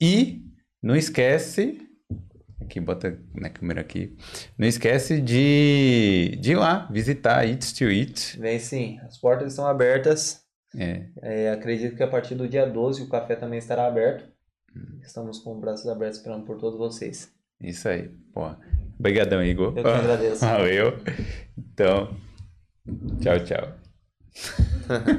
E não esquece. Aqui, bota na câmera aqui. Não esquece de, de ir lá visitar Eats to Eat. Vem sim, as portas estão abertas. É. É, acredito que a partir do dia 12 o café também estará aberto. Hum. Estamos com braços abertos esperando por todos vocês. Isso aí, pô. Obrigadão, Igor. Eu que agradeço. *laughs* Valeu. Então, tchau, tchau. *laughs*